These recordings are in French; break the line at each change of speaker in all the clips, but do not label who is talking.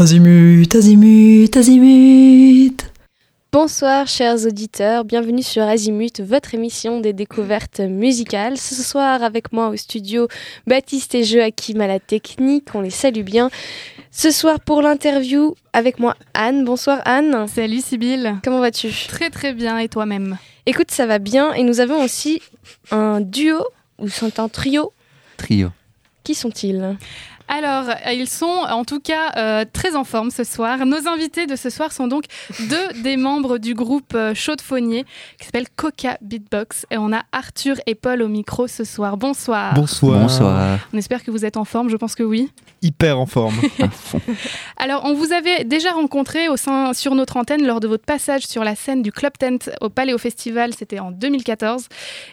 Azimut, azimut, azimut.
Bonsoir chers auditeurs, bienvenue sur Azimut, votre émission des découvertes musicales. Ce soir avec moi au studio Baptiste et Joachim à la technique, on les salue bien. Ce soir pour l'interview avec moi Anne. Bonsoir Anne.
Salut Sybille.
Comment vas-tu?
Très très bien et toi-même?
Écoute, ça va bien et nous avons aussi un duo ou sont un trio?
Trio.
Qui sont-ils?
Alors, ils sont en tout cas euh, très en forme ce soir. Nos invités de ce soir sont donc deux des membres du groupe euh, Chaudefonnier qui s'appelle Coca Beatbox. Et on a Arthur et Paul au micro ce soir. Bonsoir.
Bonsoir.
Bonsoir.
On espère que vous êtes en forme, je pense que oui.
Hyper en forme.
Alors, on vous avait déjà rencontré au sein, sur notre antenne lors de votre passage sur la scène du Club Tent au Paléo Festival, c'était en 2014.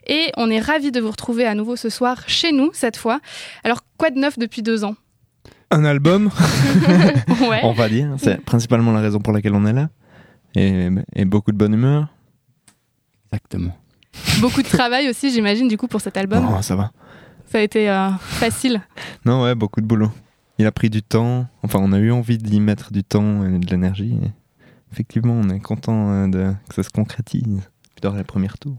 Et on est ravis de vous retrouver à nouveau ce soir chez nous, cette fois. Alors, quoi de neuf depuis deux ans?
Un album,
Ouais.
on va dire. C'est principalement la raison pour laquelle on est là. Et, et beaucoup de bonne humeur.
Exactement.
Beaucoup de travail aussi, j'imagine, du coup, pour cet album.
Oh, ça va.
Ça a été euh, facile.
Non, ouais, beaucoup de boulot. Il a pris du temps. Enfin, on a eu envie d'y mettre du temps et de l'énergie. Effectivement, on est content euh, de, que ça se concrétise. Puis dans les premiers tours.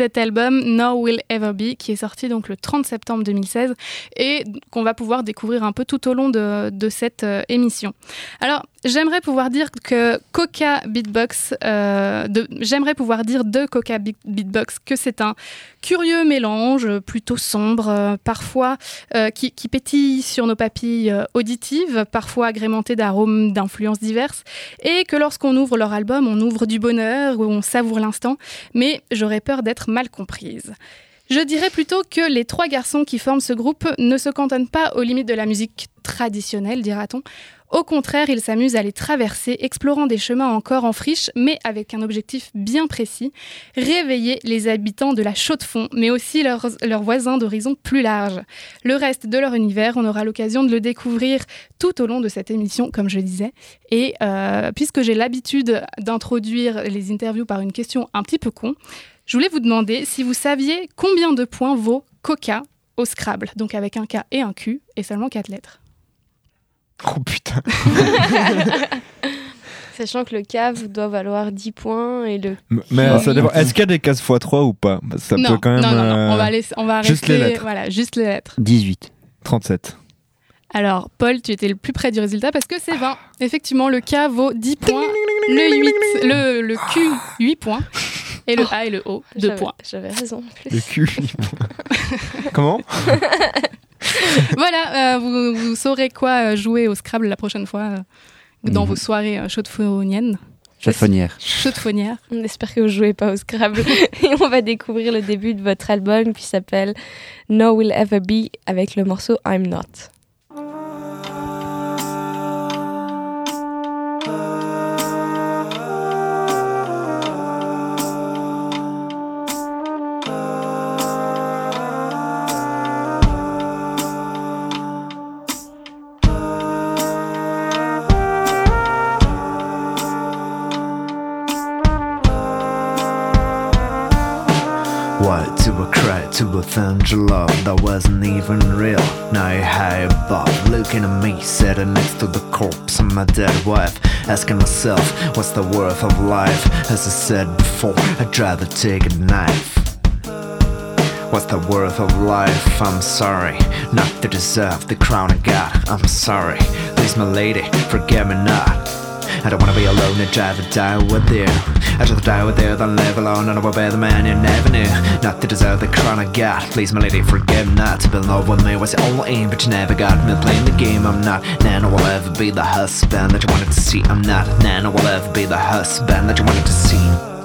Cet album, No Will Ever Be, qui est sorti donc le 30 septembre 2016 et qu'on va pouvoir découvrir un peu tout au long de, de cette euh, émission. Alors, j'aimerais pouvoir dire que Coca Beatbox, euh, j'aimerais pouvoir dire de Coca Beat- Beatbox que c'est un curieux mélange plutôt sombre, euh, parfois euh, qui, pétille sur nos papilles auditives, parfois agrémenté d'arômes d'influences diverses, et que lorsqu'on ouvre leur album, on ouvre du bonheur, où on savoure l'instant, mais j'aurais peur d'être mal comprise. Je dirais plutôt que les trois garçons qui forment ce groupe ne se cantonnent pas aux limites de la musique traditionnelle, dira-t-on. Au contraire, ils s'amusent à les traverser, explorant des chemins encore en friche, mais avec un objectif bien précis, réveiller les habitants de la Chaux-de-Fonds, mais aussi leurs, voisins d'horizons plus larges. Le reste de leur univers, on aura l'occasion de le découvrir tout au long de cette émission, comme je disais. Et euh, puisque j'ai l'habitude d'introduire les interviews par une question un petit peu con, je voulais vous demander si vous saviez combien de points vaut Coca au Scrabble, donc avec un K et un Q, et seulement quatre lettres.
Oh putain.
Sachant que le cave doit valoir 10 points et le
Mais ça dépend. Est-ce qu'il y a des cases x3 ou pas? Ça
non,
peut quand même.
non, non, non,
euh,
on va, laisser, on va
juste
rester,
les lettres.
Voilà, juste les lettres.
18.
37.
Alors, Paul, tu étais le plus près du résultat parce que c'est 20. Effectivement, le K vaut 10 points, le, 8, le, le Q 8 points, et le A et le O 2
J'avais-
points.
J'avais raison. en plus.
Le cul. Comment?
Voilà, euh, vous, vous saurez quoi euh, jouer au Scrabble la prochaine fois euh, dans
Mhm.
vos soirées euh, chaudefonniennes,
Chaufonnière.
chaudefonnières.
On espère que vous jouez pas au Scrabble. et on va découvrir le début de votre album qui s'appelle No Will Ever Be avec le morceau I'm Not.
Thunder love that wasn't even real? Now you're high above, looking at me, sitting next to the corpse of my dead wife. Asking myself, what's the worth of life? As I said before, I'd rather take a knife. What's the worth of life? I'm sorry, not to deserve the crown I got. I'm sorry, please, my lady, forget me not. I don't wanna be alone, I'd rather die with you. I'd rather die with you than live alone, and I will be the man you never knew. Not to deserve the crown I got. Please, my lady, forgive me not to be in love with me. Was the only aim, but you never got me playing the game. I'm not. Nana will ever be the husband that you wanted to see. I'm not. Nana will ever be the husband that you wanted to see.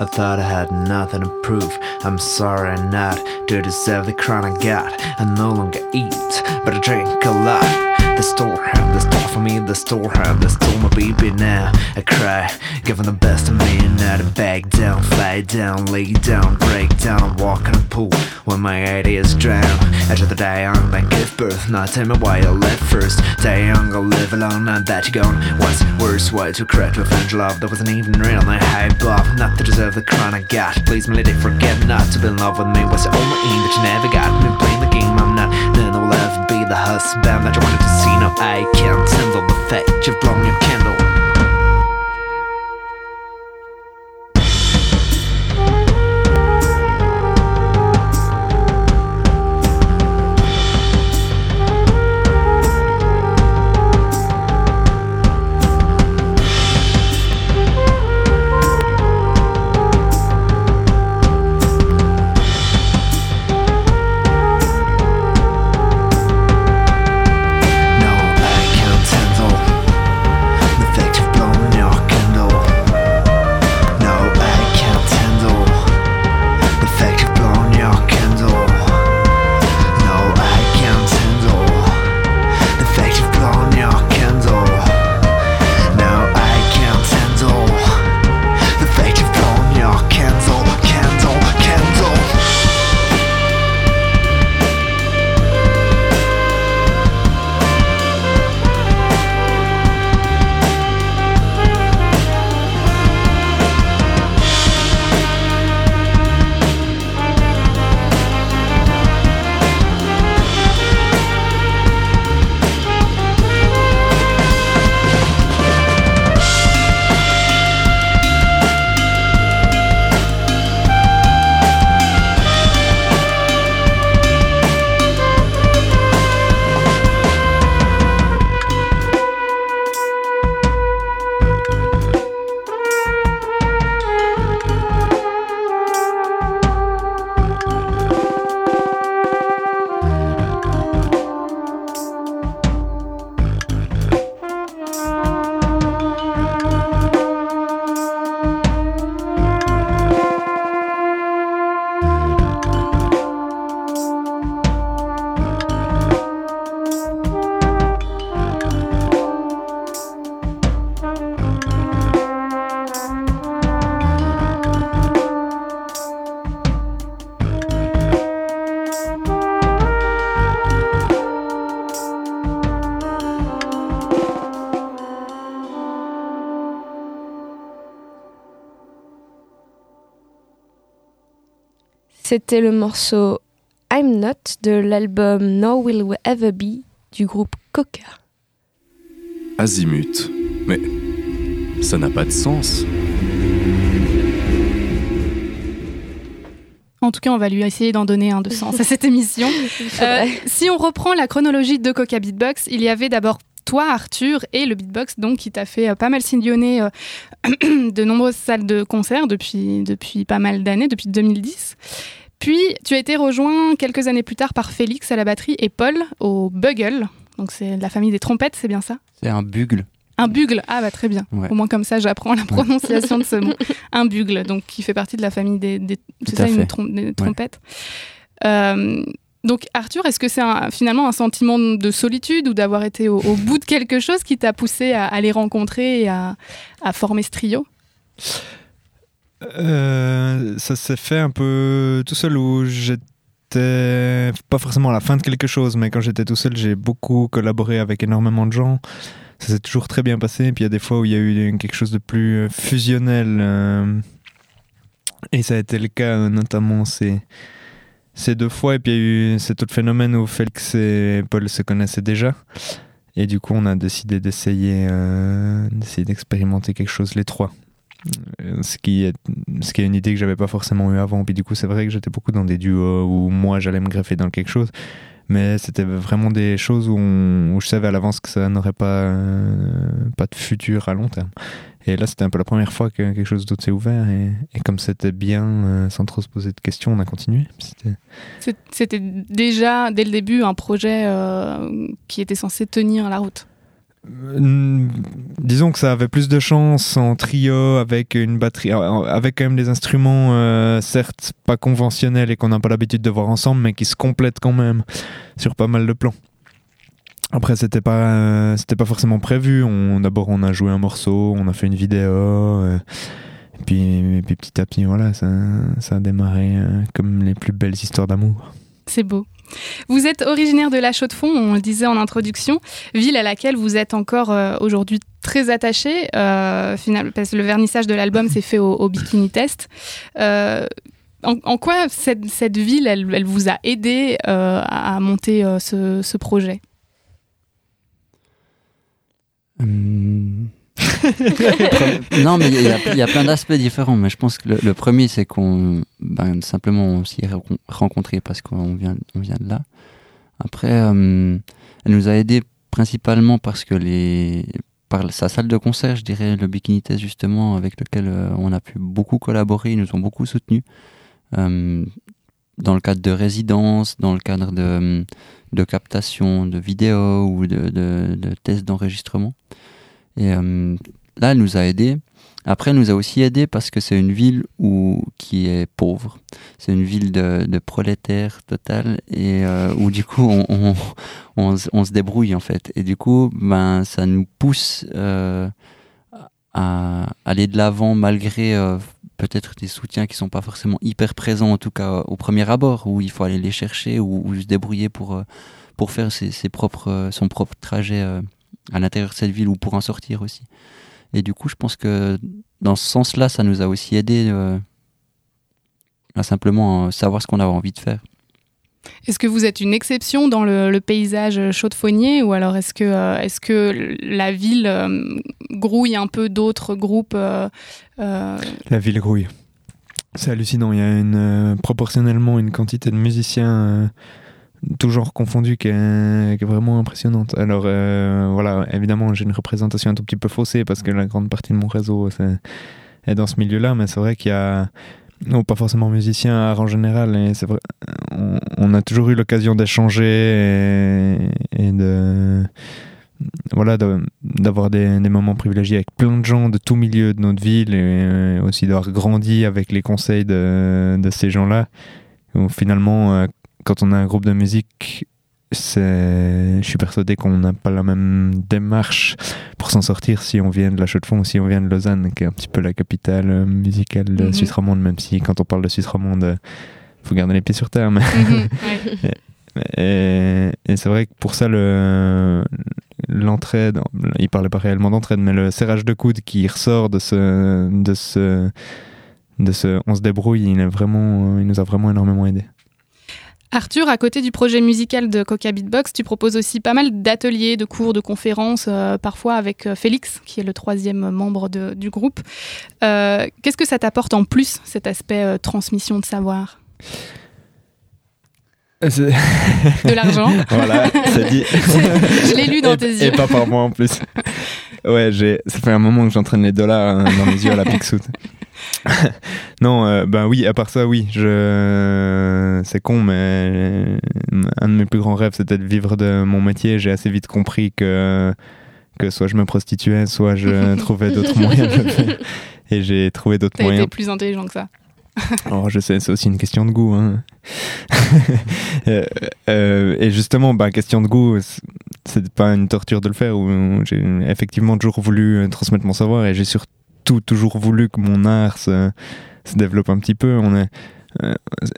I thought I had nothing to prove. I'm sorry, I not to deserve the crown I got. I no longer eat, but I drink a lot. The store have the store for me, the store have the store my baby now. I cry, giving the best of me, now to back down, fly down, lay down, break down, walk in a pool when my ideas drown. The day young, then give birth. Now tell me why you left first. Die young, I'll live alone, now that you're gone. What's worse, why to correct revenge love that wasn't even real? I hype up, not to deserve the crown I got. Please, my lady, forget not to be in love with me. Was the only aim that you never got me playing the game I'm not. The husband that you wanted to see. No, I can't handle the fact you've blown your candle.
C'était le morceau I'm Not de l'album No Will We Ever Be du groupe Coca.
Azimut. Mais ça n'a pas de sens.
En tout cas, on va lui essayer d'en donner un de sens à cette émission. Euh, si on reprend la chronologie de Coca Beatbox, il y avait d'abord toi, Arthur, et le beatbox donc qui t'a fait euh, pas mal sillonner euh, de nombreuses salles de concert depuis, depuis pas mal d'années, depuis 2010. Puis tu as été rejoint quelques années plus tard par Félix à la batterie et Paul au bugle. Donc c'est la famille des trompettes, c'est bien ça?
C'est un bugle.
Un bugle, ah bah très bien.
Ouais.
Au moins comme ça, j'apprends la prononciation de ce mot. Un bugle, donc qui fait partie de la famille des, des, c'est
Tout
ça,
à
une
fait.
trom- des trompettes? Euh, donc Arthur, est-ce que c'est finalement un sentiment de solitude ou d'avoir été au, au bout de quelque chose qui t'a poussé à, à les rencontrer et à, à former ce trio?
Euh, ça s'est fait un peu tout seul où j'étais pas forcément à la fin de quelque chose, mais quand j'étais tout seul, j'ai beaucoup collaboré avec énormément de gens. Ça s'est toujours très bien passé. Puis il y a des fois où il y a eu quelque chose de plus fusionnel. euh, et ça a été le cas euh, notamment ces, ces deux fois. Et puis il y a eu cet autre phénomène où Félix et Paul se connaissaient déjà. Et du coup, on a décidé d'essayer euh, d'expérimenter quelque chose les trois. Euh, ce qui est ce qui est une idée que j'avais pas forcément eu avant. Puis du coup c'est vrai que j'étais beaucoup dans des duos où moi j'allais me greffer dans quelque chose. Mais c'était vraiment des choses où, je savais à l'avance que ça n'aurait pas euh, pas de futur à long terme. Et là c'était un peu la première fois que quelque chose d'autre s'est ouvert. Et, comme c'était bien euh, sans trop se poser de questions on a continué. C'était-
déjà dès le début un projet qui était censé tenir la route.
Euh, disons que ça avait plus de chance en trio avec une batterie, euh, avec quand même des instruments euh, certes pas conventionnels et qu'on n'a pas l'habitude de voir ensemble, mais qui se complètent quand même sur pas mal de plans. Après, c'était pas, c'était pas forcément prévu. On, d'abord, on a joué un morceau, on a fait une vidéo, et puis, et puis petit à petit, voilà, ça, ça a démarré comme les plus belles histoires d'amour.
C'est beau. Vous êtes originaire de La Chaux-de-Fonds, on le disait en introduction, ville à laquelle vous êtes encore euh, aujourd'hui très attaché. Euh, parce que le vernissage de l'album s'est fait au, Bikini Test. Euh, en, quoi cette, ville, elle, vous a aidé à monter ce, ce projet?
Hum. Non, mais il y, a- plein d'aspects différents. Mais je pense que le, premier, c'est qu'on ben, simplement s'y est rencontrés parce qu'on vient, on vient de là. Après, hum, elle nous a aidés principalement parce que les par sa salle de concert, je dirais le Bikini Test justement, avec lequel euh, on a pu beaucoup collaborer, ils nous ont beaucoup soutenus. Hum, dans le cadre de résidences, dans le cadre de, de captation de vidéos ou de tests d'enregistrement. Et euh, là, elle nous a aidés. Après, elle nous a aussi aidés parce que c'est une ville où, qui est pauvre. C'est une ville de, de prolétaires total et euh, où du coup, on, on, on, se- débrouille en fait. Et du coup, ben, ça nous pousse euh, à aller de l'avant malgré euh, peut-être des soutiens qui sont pas forcément hyper présents, en tout cas au premier abord, où il faut aller les chercher ou, se débrouiller pour, euh, pour faire ses, ses propres, son propre trajet euh, à l'intérieur de cette ville ou pour en sortir aussi. Et du coup, je pense que dans ce sens-là, ça nous a aussi aidé euh, à simplement euh, savoir ce qu'on avait envie de faire.
Est-ce que vous êtes une exception dans le, le paysage chaudefonnier ou alors est-ce que, euh, est-ce que la ville euh, grouille un peu d'autres groupes euh, euh,
La ville grouille. C'est hallucinant. Il y a une, euh, proportionnellement une quantité de musiciens, tout genre confondus, qui est, vraiment impressionnante. Alors euh, voilà, évidemment, j'ai une représentation un tout petit peu faussée parce que la grande partie de mon réseau est dans ce milieu-là, mais c'est vrai qu'il y a. Non, pas forcément musiciens, art en général, et vrai, on, a toujours eu l'occasion d'échanger et, de voilà d'avoir des, des moments privilégiés avec plein de gens de tout milieu de notre ville et euh, aussi d'avoir grandi avec les conseils de, de ces gens-là où finalement euh, quand on a un groupe de musique je suis persuadé qu'on n'a pas la même démarche pour s'en sortir si on vient de la Chaux-de-Fonds ou si on vient de Lausanne qui est un petit peu la capitale euh, musicale de
Mhm.
Suisse romande même si quand on parle de Suisse romande euh, faut garder les pieds sur terre mais
mhm, ouais.
et, et c'est vrai que pour ça, le, l'entraide, il parlait pas réellement d'entraide, mais le serrage de coude qui ressort de ce, de ce, de ce, on se débrouille, il est vraiment, il nous a vraiment énormément aidé.
Arthur, à côté du projet musical de Coca Beatbox, tu proposes aussi pas mal d'ateliers, de cours, de conférences, euh, parfois avec euh, Félix, qui est le troisième membre de- du groupe. Euh, Qu'est-ce que ça t'apporte en plus, cet aspect euh, transmission de savoir? De l'argent
voilà, c'est dit.
Je l'ai lu dans
et,
tes
Et
yeux.
pas par moi en plus. Ouais, j'ai, ça fait un moment que j'entraîne les dollars hein, dans mes yeux à la Pixout. Non, euh, ben oui, à part ça, oui, je, c'est con, mais euh, un de mes plus grands rêves, c'était de vivre de mon métier. J'ai assez vite compris que que soit je me prostituais, soit je trouvais d'autres moyens de faire. Et j'ai trouvé d'autres
T'as
moyens.
été plus intelligent que ça.
Oh, je sais, c'est aussi une question de goût. Hein. Euh, euh, et justement, bah, question de goût, c'est- pas une torture de le faire. Où j'ai effectivement toujours voulu transmettre mon savoir et j'ai surtout toujours voulu que mon art se, développe un petit peu. On est, euh,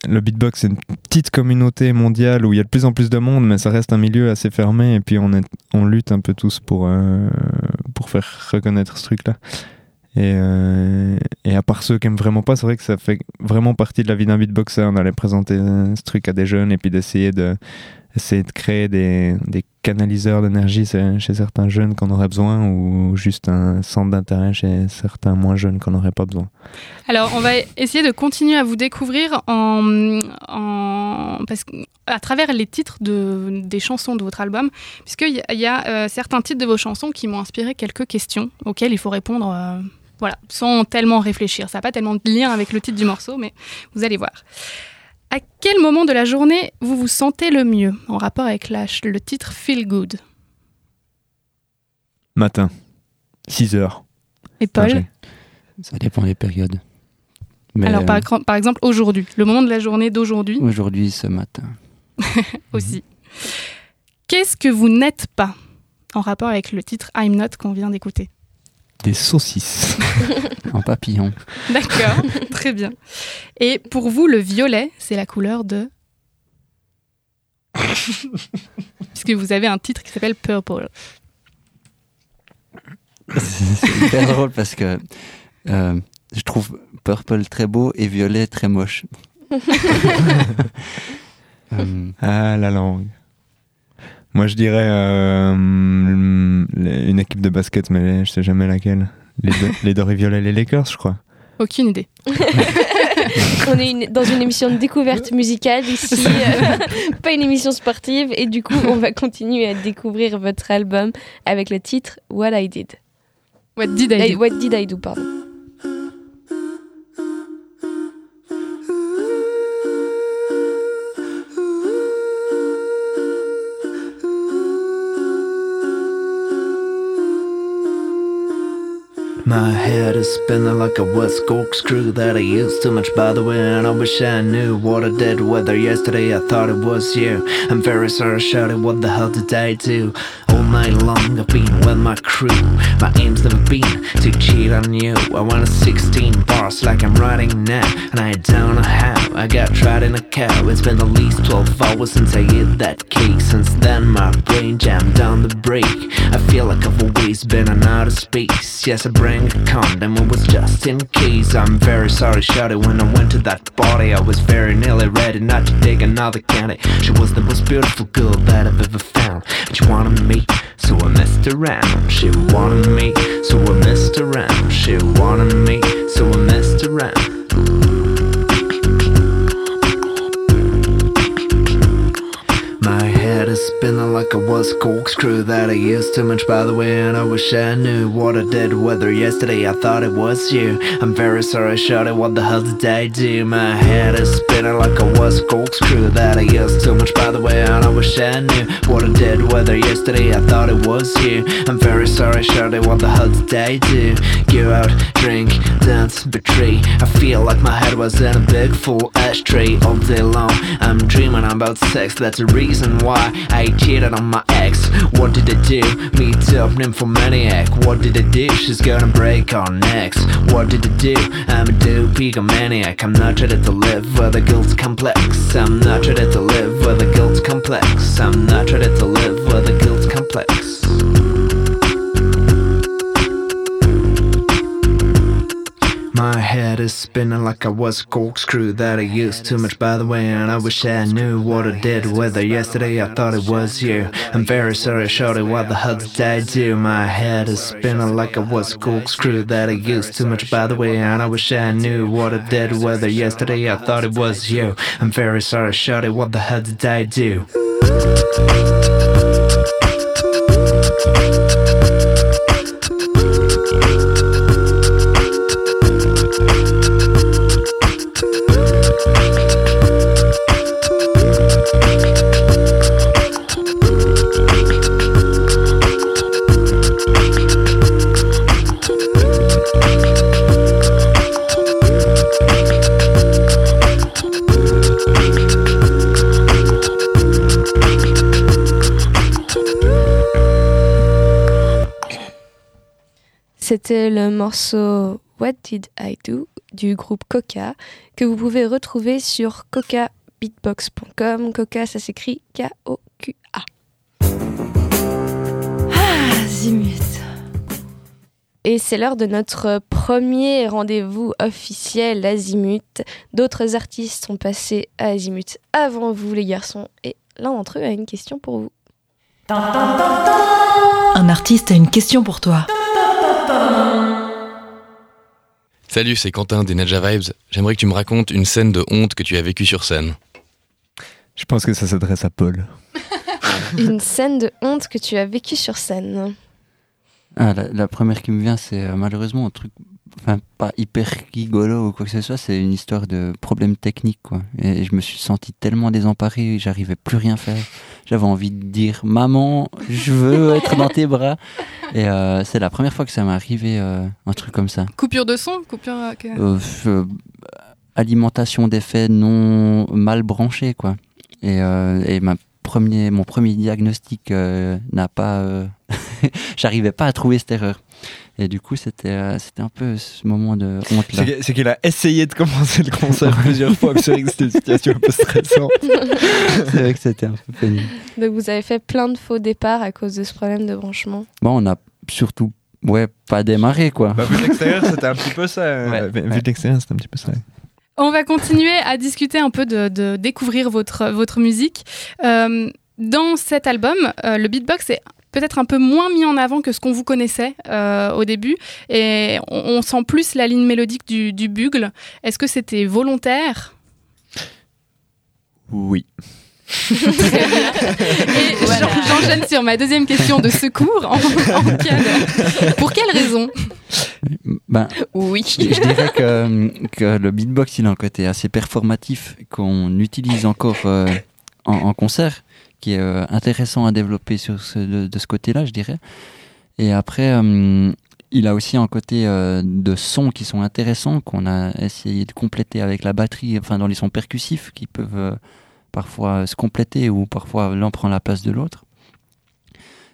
le beatbox, c'est une petite communauté mondiale où il y a de plus en plus de monde, mais ça reste un milieu assez fermé. Et puis on, on lutte un peu tous pour, euh, pour faire reconnaître ce truc-là. Et, euh, et à part ceux qui aiment vraiment pas, c'est vrai que ça fait vraiment partie de la vie d'un beatboxer d'aller présenter euh, ce truc à des jeunes et puis d'essayer de, essayer de créer des, des canaliseurs d'énergie chez certains jeunes qu'on aurait besoin ou juste un centre d'intérêt chez certains moins jeunes qu'on n'aurait pas besoin?
Alors, on va essayer de continuer à vous découvrir en, parce à travers les titres de, des chansons de votre album, puisqu'il y a, y a, euh, certains titres de vos chansons qui m'ont inspiré quelques questions auxquelles il faut répondre euh, voilà, sans tellement réfléchir. Ça n'a pas tellement de lien avec le titre du morceau, mais vous allez voir. À quel moment de la journée vous vous sentez le mieux en rapport avec la- le titre Feel Good?
Matin. 6 heures.
Et Paul?
Ça dépend des périodes. Mais
Alors, par,
euh,
par exemple, aujourd'hui, le moment de la journée d'aujourd'hui?
Aujourd'hui, ce matin.
aussi. Qu'est-ce que vous n'êtes pas en rapport avec le titre I'm Not qu'on vient d'écouter?
Des saucisses.
En papillon.
D'accord, très bien. Et pour vous, le violet, c'est la couleur de. Puisque vous avez un titre qui s'appelle Purple.
C'est hyper drôle parce que euh, je trouve purple très beau et violet très moche. Euh,
Ah, la langue. Moi, je dirais euh, une équipe de basket, mais je sais jamais laquelle. Les, Do- les Doré Violet, les Lakers, je crois.
Aucune idée.
On est une- dans une émission de découverte musicale ici, euh, pas une émission sportive. Et du coup, on va continuer à découvrir votre album avec le titre What I Did.
What did I do?
What Did I Do, pardon.
My head is spinning like a West corkscrew that I used too much by the way And I wish I knew what I did Whether yesterday. I thought it was you. I'm very sorry shouted what the hell did I do? All night long I've been with my crew. My aim's never been to cheat on you. I wanted 16 bars like I'm writing now And I don't how I got tried in a cow It's been at least 12 hours since I ate that cake. Since then my brain jammed on the brake. I feel like I've always been in outer space. Yes I bring a condom it was just in case. I'm very sorry shouted when I went to that party. I was very nearly ready not to take another candy. She was the most beautiful girl that I've ever found. But she wanted me so I messed around. She wanted me so I messed around. She wanted me so I messed around head is spinning like a was corkscrew that I used too much by the way And I wish I knew what I did Whether yesterday I thought it was you. I'm very sorry it, what the hell did I do? My head is spinning like a was corkscrew that I used too much by the way And I wish I knew what I did Whether yesterday I thought it was you. I'm very sorry it, what the hell did I do? Go out, drink, dance, betray. I feel like my head was in a big full ashtray all day long. I'm dreaming about sex, that's the reason why I cheated on my ex. What did I do? Meet up nymphomaniac. What did I do? She's gonna break our necks. What did I do? I'm a dope maniac. I'm not ready to live with a guilt complex. I'm not ready to live with a guilt complex. I'm not ready to live with a guilt complex My head is spinning like I was a corkscrew that I used too much by the way And I wish I knew what I did Whether yesterday I thought it was you. I'm very sorry shorty what the hell did I do. My head is spinning like I was a corkscrew that I used too much by the way And I wish I knew what I did Whether yesterday I thought it was you. I'm very sorry shorty what the hell did I do
morceau What Did I Do du groupe Coca que vous pouvez retrouver sur cocabeatbox.com. Coca, ça s'écrit K-O-Q-A.
Ah, zimut.
Et c'est l'heure de notre premier rendez-vous officiel Azimut. D'autres artistes sont passés à Azimut avant vous, les garçons, et l'un d'entre eux a une question pour vous.
Un artiste a une question pour toi.
Salut, c'est Quentin des Ninja Vibes. J'aimerais que tu me racontes une scène de honte que tu as vécue sur scène.
Je pense que ça s'adresse à Paul.
Une scène de honte que tu as vécue sur scène.
Ah, la, la première qui me vient, c'est euh, malheureusement un truc, enfin pas hyper rigolo ou quoi que ce soit, c'est une histoire de problème technique quoi. Et je me suis senti tellement désemparé, j'arrivais plus rien faire. J'avais envie de dire maman, je veux être dans tes bras. Et euh, c'est la première fois que ça m'est arrivé euh, un truc comme ça.
Coupure de son Coupure. euh,
Euh, euh, alimentation d'effets non mal branchés quoi. Et, euh, et ma premier, mon premier diagnostic euh, n'a pas, euh, j'arrivais pas à trouver cette erreur. Et du coup c'était euh, c'était un peu ce moment de honte là.
C'est qu'il a essayé de commencer le concert plusieurs fois, mais c'est vrai que c'était une situation un peu stressante.
C'est vrai que c'était un peu pénible.
Donc vous avez fait plein de faux départs à cause de ce problème de branchement.
Bon, on a surtout ouais pas démarré quoi.
Bah, vu de l'extérieur, c'était un petit peu ça. euh,
Ouais.
vu
Ouais.
de l'extérieur, c'était un petit peu ça.
On va continuer à discuter un peu de, de découvrir votre, votre musique. Euh, dans cet album, euh, le beatbox est peut-être un peu moins mis en avant que ce qu'on vous connaissait euh, au début et on, on sent plus la ligne mélodique du, du bugle. Est-ce que c'était volontaire?
Oui.
Et j'enchaîne sur ma deuxième question de secours. En, en quelle- pour quelle raison?
Ben,
Oui.
je, je dirais que, que le beatbox il a un côté assez performatif qu'on utilise encore euh, en, en concert, qui est euh, intéressant à développer de, ce côté-là, je dirais. Et après, euh, il a aussi un côté euh, de sons qui sont intéressants, qu'on a essayé de compléter avec la batterie, enfin dans les sons percussifs qui peuvent parfois se compléter ou parfois l'un prend la place de l'autre.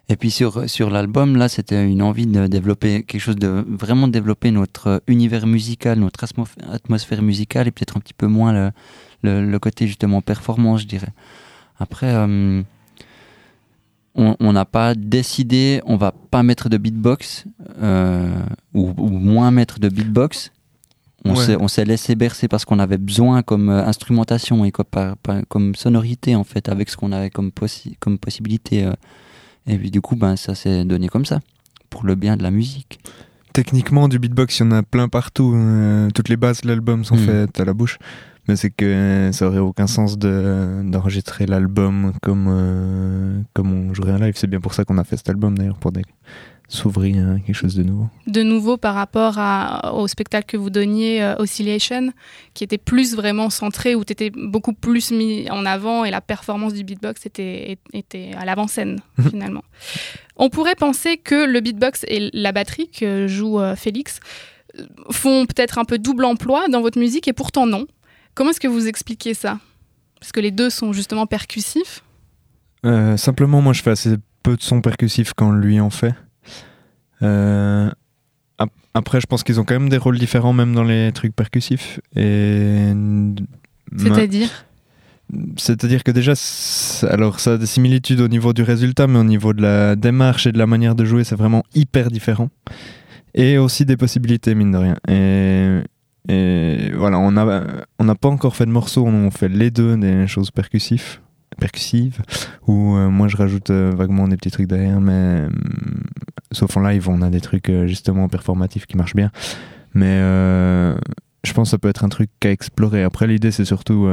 Et puis sur, sur l'album, là, c'était une envie de développer quelque chose de vraiment développer notre univers musical, notre atmosphère musicale et peut-être un petit peu moins le, le côté justement performance, je dirais. Après, euh, on n'a pas décidé, on va pas mettre de beatbox euh, ou, ou moins mettre de beatbox. On s'est- laissé bercer parce qu'on avait besoin comme euh, instrumentation et par- par- comme sonorité en fait avec ce qu'on avait comme, possi- comme possibilité. et puis du coup, ben, ça s'est donné comme ça pour le bien de la musique.
Techniquement, du beatbox, il y en a plein partout. euh, toutes les bases de l'album sont
Mm.
faites à la bouche. Mais c'est que ça aurait aucun sens de- d'enregistrer l'album comme, euh, comme on jouerait un live. C'est bien pour ça qu'on a fait cet album d'ailleurs, pour des- s'ouvrir à quelque chose de nouveau.
de nouveau par rapport à- au spectacle que vous donniez, euh, Oscillation, qui était plus vraiment centré, où tu étais beaucoup plus mis en avant et la performance du beatbox était, était à l'avant-scène, finalement. On pourrait penser que le beatbox et la batterie que joue euh, Félix font peut-être un peu double emploi dans votre musique, et pourtant non. Comment est-ce que vous expliquez ça? Parce que les deux sont justement percussifs.
Euh, simplement, moi, je fais assez peu de sons percussifs quand lui en fait. Euh, ap- après, je pense qu'ils ont quand même des rôles différents, même dans les trucs percussifs. Et
C'est-à-dire?
C'est-à-dire que déjà, alors ça a des similitudes au niveau du résultat, mais au niveau de la démarche et de la manière de jouer, c'est vraiment hyper différent. Et aussi des possibilités, mine de rien. Et, et voilà, on n'a on n'a pas encore fait de morceaux, on fait les deux des choses percussives, percussives où euh, moi je rajoute euh, vaguement des petits trucs derrière, mais hum, sauf en live, on a des trucs euh, justement performatifs qui marchent bien. Mais euh, je pense que ça peut être un truc à explorer. Après, l'idée, c'est surtout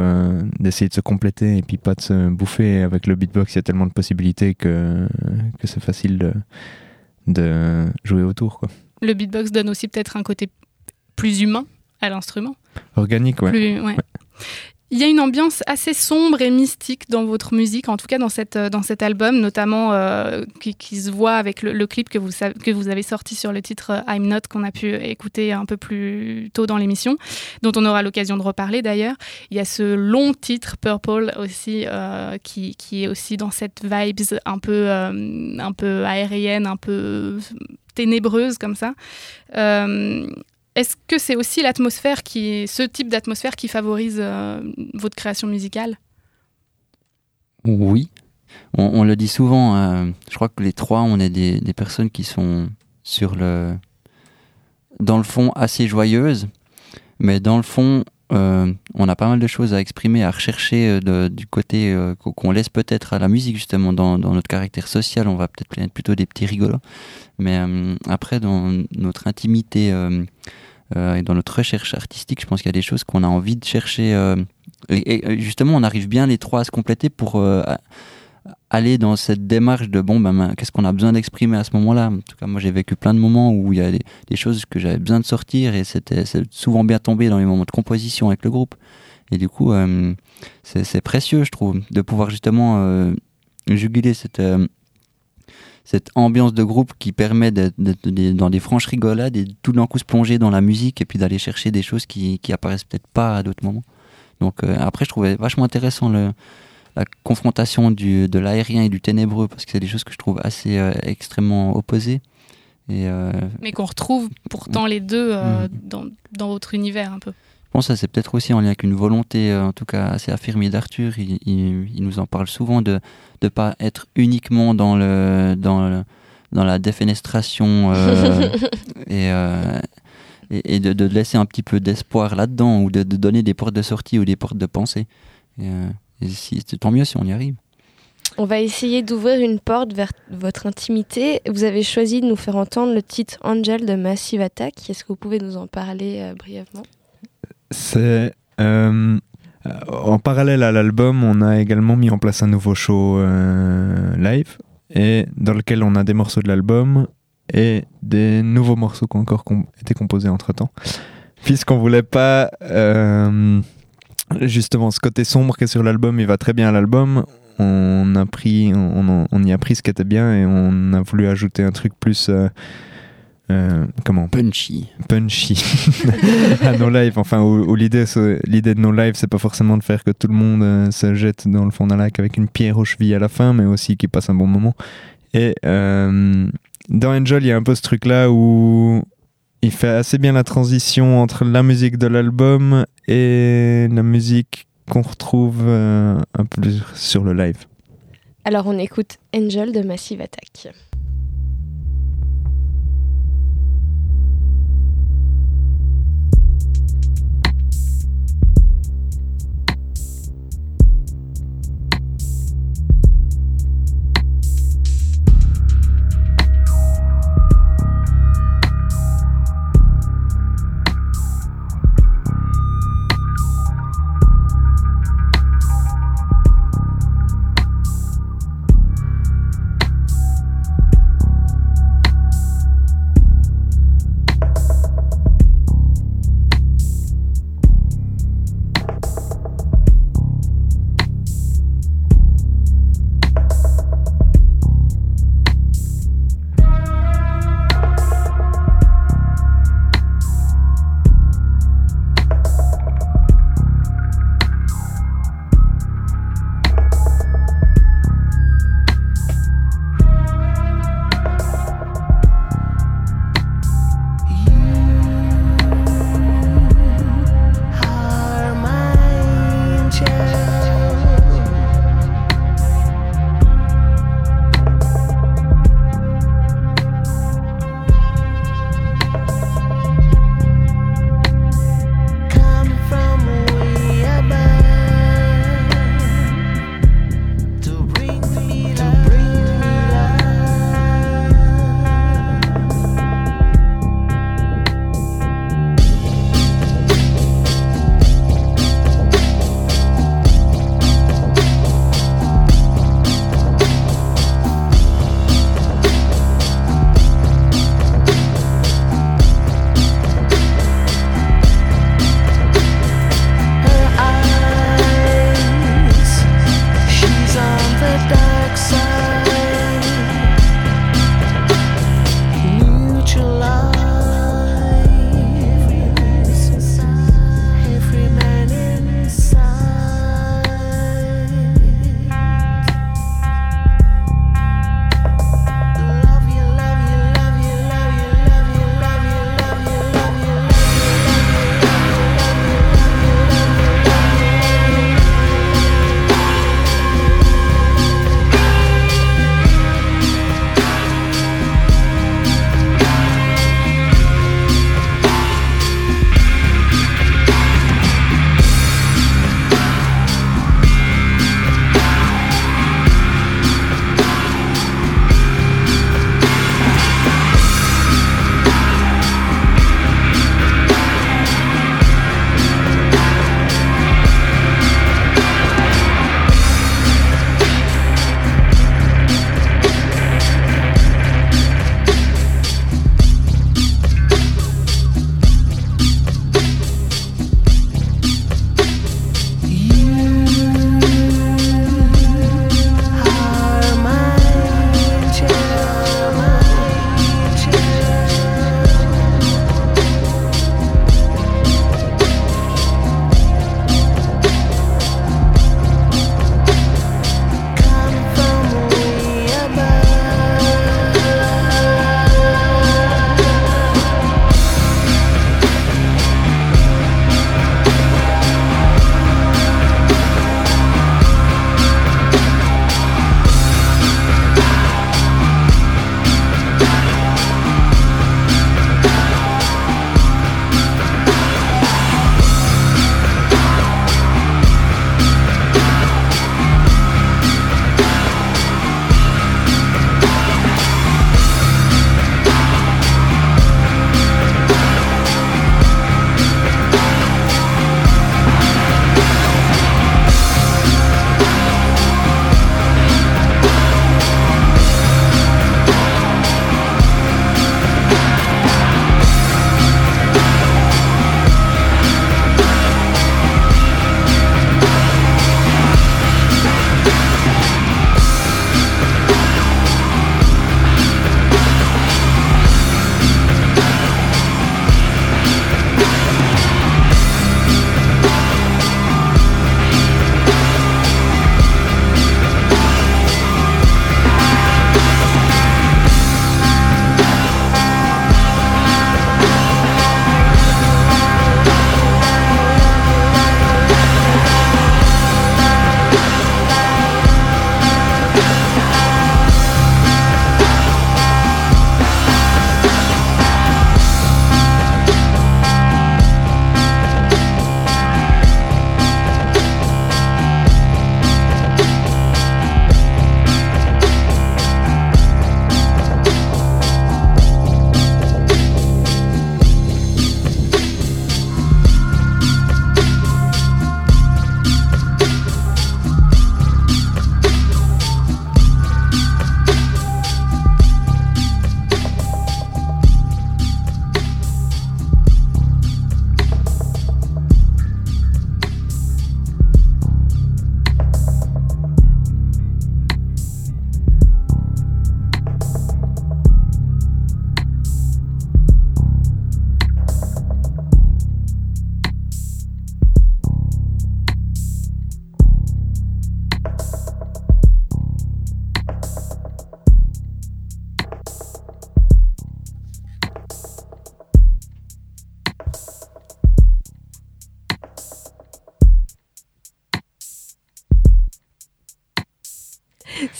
d'essayer de se compléter et puis pas de se bouffer. Avec le beatbox, il y a tellement de possibilités que, que c'est facile de, de jouer autour. Quoi.
Le beatbox donne aussi peut-être un côté plus humain à l'instrument.
Organique, ouais.
Plus- ouais. Il y a une ambiance assez sombre et mystique dans votre musique, en tout cas dans, cette, dans cet album, notamment euh, qui, qui se voit avec le, le clip que vous, que vous avez sorti sur le titre euh, I'm Not, qu'on a pu écouter un peu plus tôt dans l'émission, dont on aura l'occasion de reparler d'ailleurs. Il y a ce long titre, Purple, aussi, euh, qui, qui est aussi dans cette vibes un peu, euh, un peu aérienne, un peu ténébreuse comme ça. Euh, est-ce que c'est aussi l'atmosphère qui, ce type d'atmosphère qui favorise euh, votre création musicale?
Oui, on, le dit souvent. euh, je crois que les trois, on est des, des personnes qui sont sur le, dans le fond assez joyeuses, mais dans le fond, euh, on a pas mal de choses à exprimer, à rechercher euh, de- du côté euh, qu'on laisse peut-être à la musique justement dans, dans notre caractère social. On va peut-être être plutôt des petits rigolos, mais euh, après dans notre intimité euh, euh, et dans notre recherche artistique, je pense qu'il y a des choses qu'on a envie de chercher. et, et justement, on arrive bien les trois à se compléter pour aller dans cette démarche de bon, ben, ben, qu'est-ce qu'on a besoin d'exprimer à ce moment-là? En tout cas, moi, j'ai vécu plein de moments où il y a des, choses que j'avais besoin de sortir et c'était souvent bien tombé dans les moments de composition avec le groupe. Et du coup, euh, c'est précieux, je trouve, de pouvoir justement euh, juguler cette, euh, cette ambiance de groupe qui permet d'être dans des franches rigolades et tout d'un coup se plonger dans la musique et puis d'aller chercher des choses qui, qui apparaissent peut-être pas à d'autres moments. Donc après, je trouvais vachement intéressant le, la confrontation du, de l'aérien et du ténébreux parce que c'est des choses que je trouve assez euh, extrêmement opposées. Et, euh,
Mais qu'on retrouve pourtant les deux euh,
Mhm.
dans, dans votre univers un peu.
Je pense que ça c'est peut-être aussi en lien avec une volonté, en tout cas assez affirmée d'Arthur. Il, il- il nous en parle souvent de ne pas être uniquement dans, le, dans, le- dans la défenestration et, et, et de, de laisser un petit peu d'espoir là-dedans ou de, de donner des portes de sortie ou des portes de pensée. Et, et si, tant mieux si on y arrive.
On va essayer d'ouvrir une porte vers votre intimité. Vous avez choisi de nous faire entendre le titre Angel de Massive Attack. Est-ce que vous pouvez nous en parler euh, brièvement?
C'est. euh, en parallèle à l'album, on a également mis en place un nouveau show euh, live et dans lequel on a des morceaux de l'album et des nouveaux morceaux qui ont encore com- été composés entre temps. Puisqu'on voulait pas. Justement, ce côté sombre qui est sur l'album, il va très bien à l'album. On a pris, on, on y a pris ce qui était bien et on a voulu ajouter un truc plus. euh, euh, comment
Punchy.
punchy à nos lives. Enfin, où, où l'idée, l'idée de nos lives, c'est pas forcément de faire que tout le monde euh, se jette dans le fond d'un lac avec une pierre aux chevilles à la fin, mais aussi qu'ils passent un bon moment. Et dans Angel, il y a un peu ce truc-là où il fait assez bien la transition entre la musique de l'album et la musique qu'on retrouve euh, un peu sur le live.
Alors on écoute Angel de Massive Attack.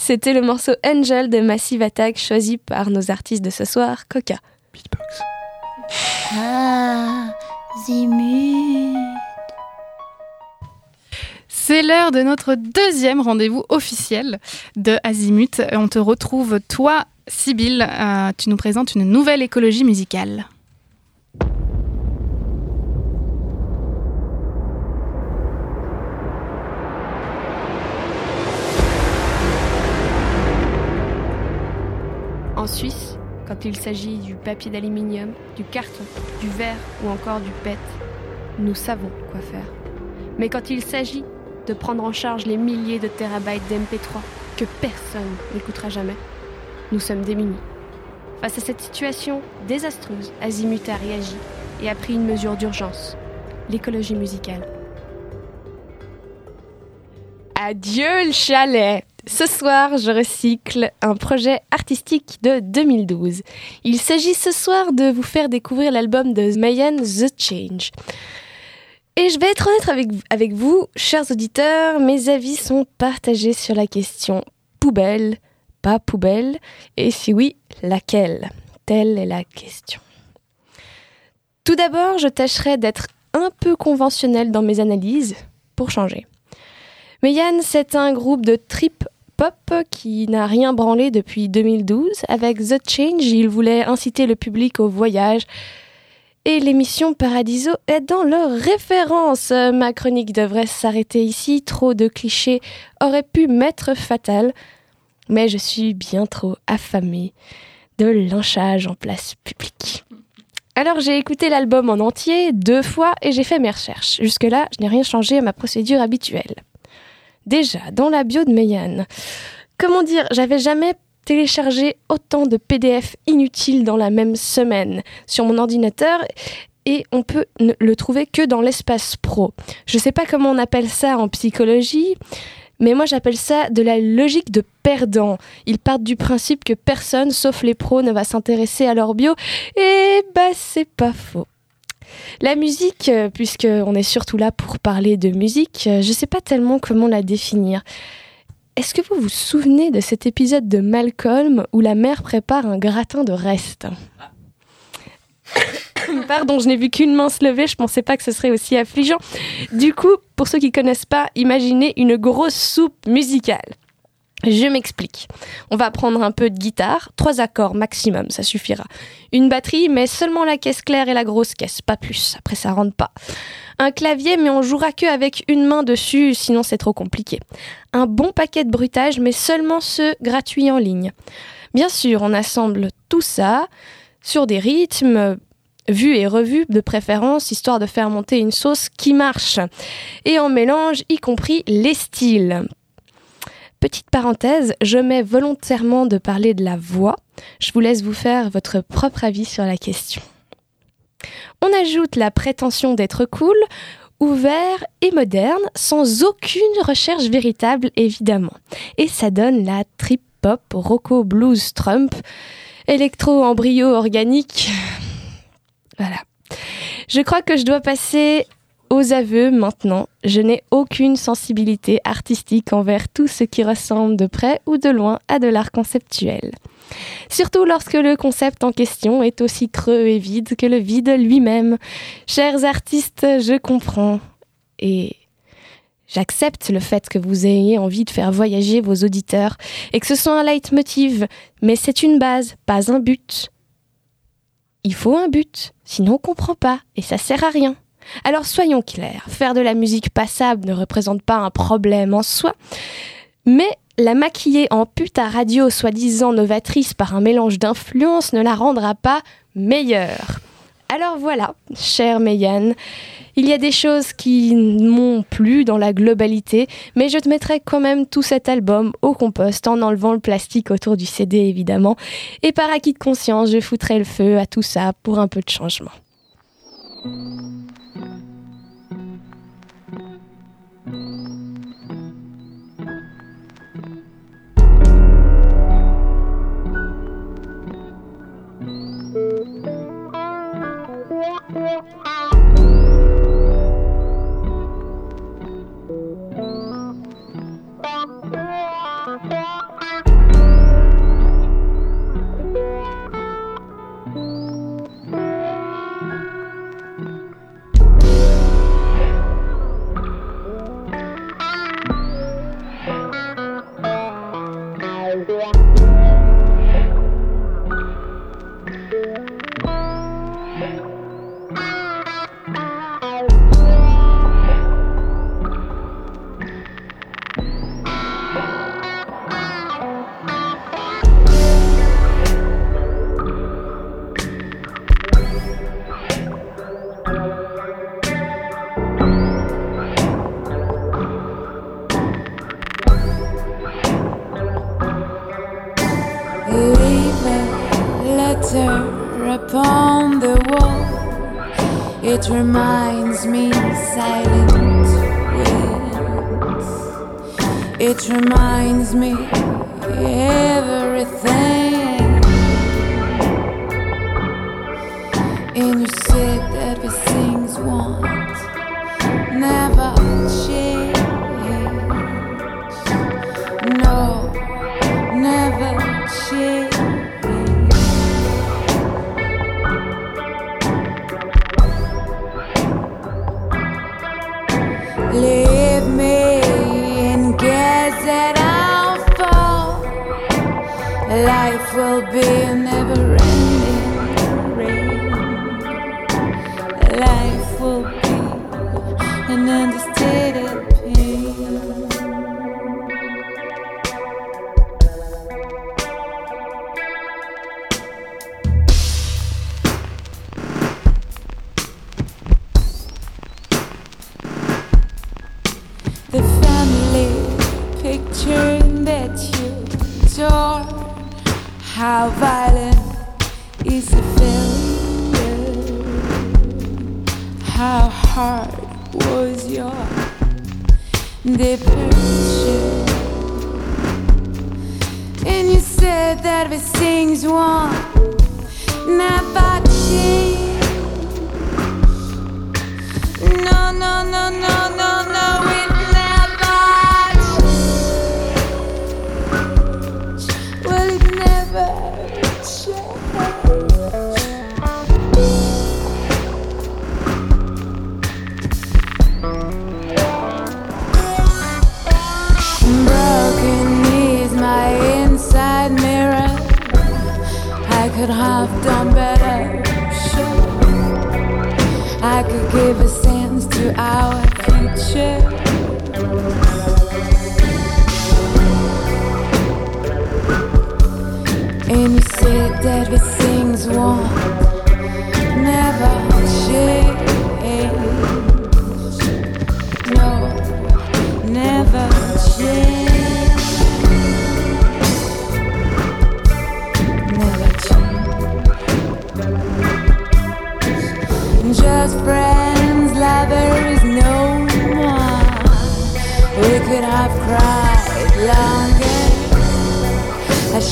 C'était le morceau Angel de Massive Attack choisi par nos artistes de ce soir, Coca.
Beatbox.
Ah, Zimut.
C'est l'heure de notre deuxième rendez-vous officiel de Azimut. On te retrouve, toi, Sybille. Euh, tu nous présentes une nouvelle écologie musicale.
Suisse, quand il s'agit du papier d'aluminium, du carton, du verre ou encore du PET, nous savons quoi faire. Mais quand il s'agit de prendre en charge les milliers de terabytes d'MP3 que personne n'écoutera jamais, nous sommes démunis. Face à cette situation désastreuse, Azimut a réagi et a pris une mesure d'urgence, l'écologie musicale. Adieu le chalet Ce soir, je recycle un projet artistique de 2012. Il s'agit ce soir de vous faire découvrir l'album de Mayan The Change. Et je vais être honnête avec, avec vous, chers auditeurs, mes avis sont partagés sur la question poubelle, pas poubelle, et si oui, laquelle? Telle est la question. Tout d'abord, je tâcherai d'être un peu conventionnel dans mes analyses pour changer. Mayan, c'est un groupe de trip pop qui n'a rien branlé depuis 2012. Avec The Change, il voulait inciter le public au voyage. Et l'émission Paradiso est dans leur référence. Ma chronique devrait s'arrêter ici. Trop de clichés auraient pu m'être fatal. Mais je suis bien trop affamée de lynchage en place publique. Alors j'ai écouté l'album en entier deux fois et j'ai fait mes recherches. Jusque-là, je n'ai rien changé à ma procédure habituelle. Déjà, dans la bio de Mayan, comment dire, j'avais jamais téléchargé autant de PDF inutiles dans la même semaine sur mon ordinateur et on peut ne le trouver que dans l'espace pro. Je sais pas comment on appelle ça en psychologie, mais moi j'appelle ça de la logique de perdant. Ils partent du principe que personne, sauf les pros, ne va s'intéresser à leur bio, et bah c'est pas faux. La musique, euh, puisqu'on est surtout là pour parler de musique, euh, je sais pas tellement comment la définir. Est-ce que vous vous souvenez de cet épisode de Malcolm où la mère prépare un gratin de reste? Pardon, je n'ai vu qu'une main se lever, je pensais pas que ce serait aussi affligeant. Du coup, pour ceux qui connaissent pas, imaginez une grosse soupe musicale. Je m'explique. On va prendre un peu de guitare, trois accords maximum, ça suffira. Une batterie, mais seulement la caisse claire et la grosse caisse, pas plus. Après, ça rentre pas. Un clavier, mais on jouera que avec une main dessus, sinon c'est trop compliqué. Un bon paquet de bruitage, mais seulement ceux gratuits en ligne. Bien sûr, on assemble tout ça sur des rythmes vus et revus de préférence, histoire de faire monter une sauce qui marche. Et on mélange y compris les styles. Petite parenthèse, je mets volontairement de parler de la voix. Je vous laisse vous faire votre propre avis sur la question. On ajoute la prétention d'être cool, ouvert et moderne, sans aucune recherche véritable évidemment. Et ça donne la trip pop, rocco blues Trump, électro embryo organique. Voilà. Je crois que je dois passer aux aveux maintenant. Je n'ai aucune sensibilité artistique envers tout ce qui ressemble de près ou de loin à de l'art conceptuel. Surtout lorsque le concept en question est aussi creux et vide que le vide lui-même. Chers artistes, je comprends. Et J'accepte le fait que vous ayez envie de faire voyager vos auditeurs et que ce soit un leitmotiv, mais c'est une base, pas un but. Il faut un but, sinon on comprend pas et ça sert à rien. Alors soyons clairs, faire de la musique passable ne représente pas un problème en soi, mais la maquiller en pute à radio soi-disant novatrice par un mélange d'influences ne la rendra pas meilleure. Alors voilà, cher Meyan, il y a des choses qui m'ont plu dans la globalité, mais je te mettrai quand même tout cet album au compost en enlevant le plastique autour du CD évidemment, et par acquis de conscience, je foutrai le feu à tout ça pour un peu de changement.
Yeah. It reminds me silent winds. It reminds me everything.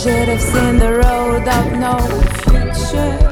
Should have seen the road of no future.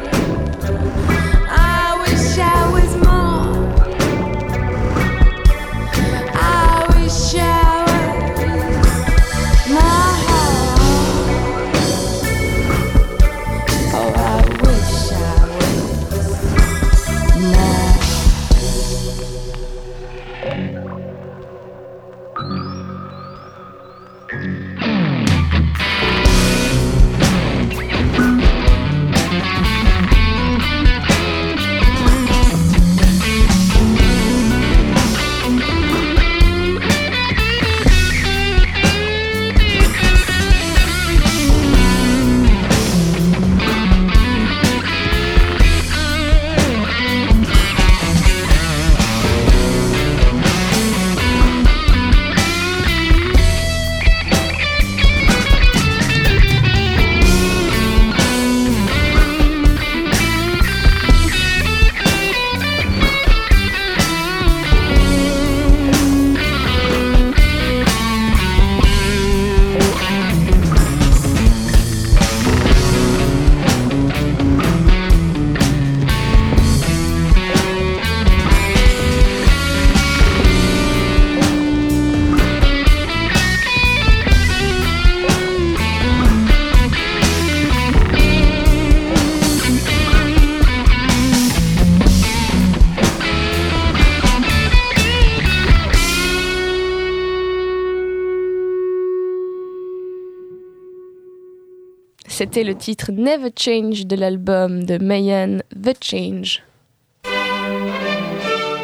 C'était le titre Never Change de l'album de Mayan The Change.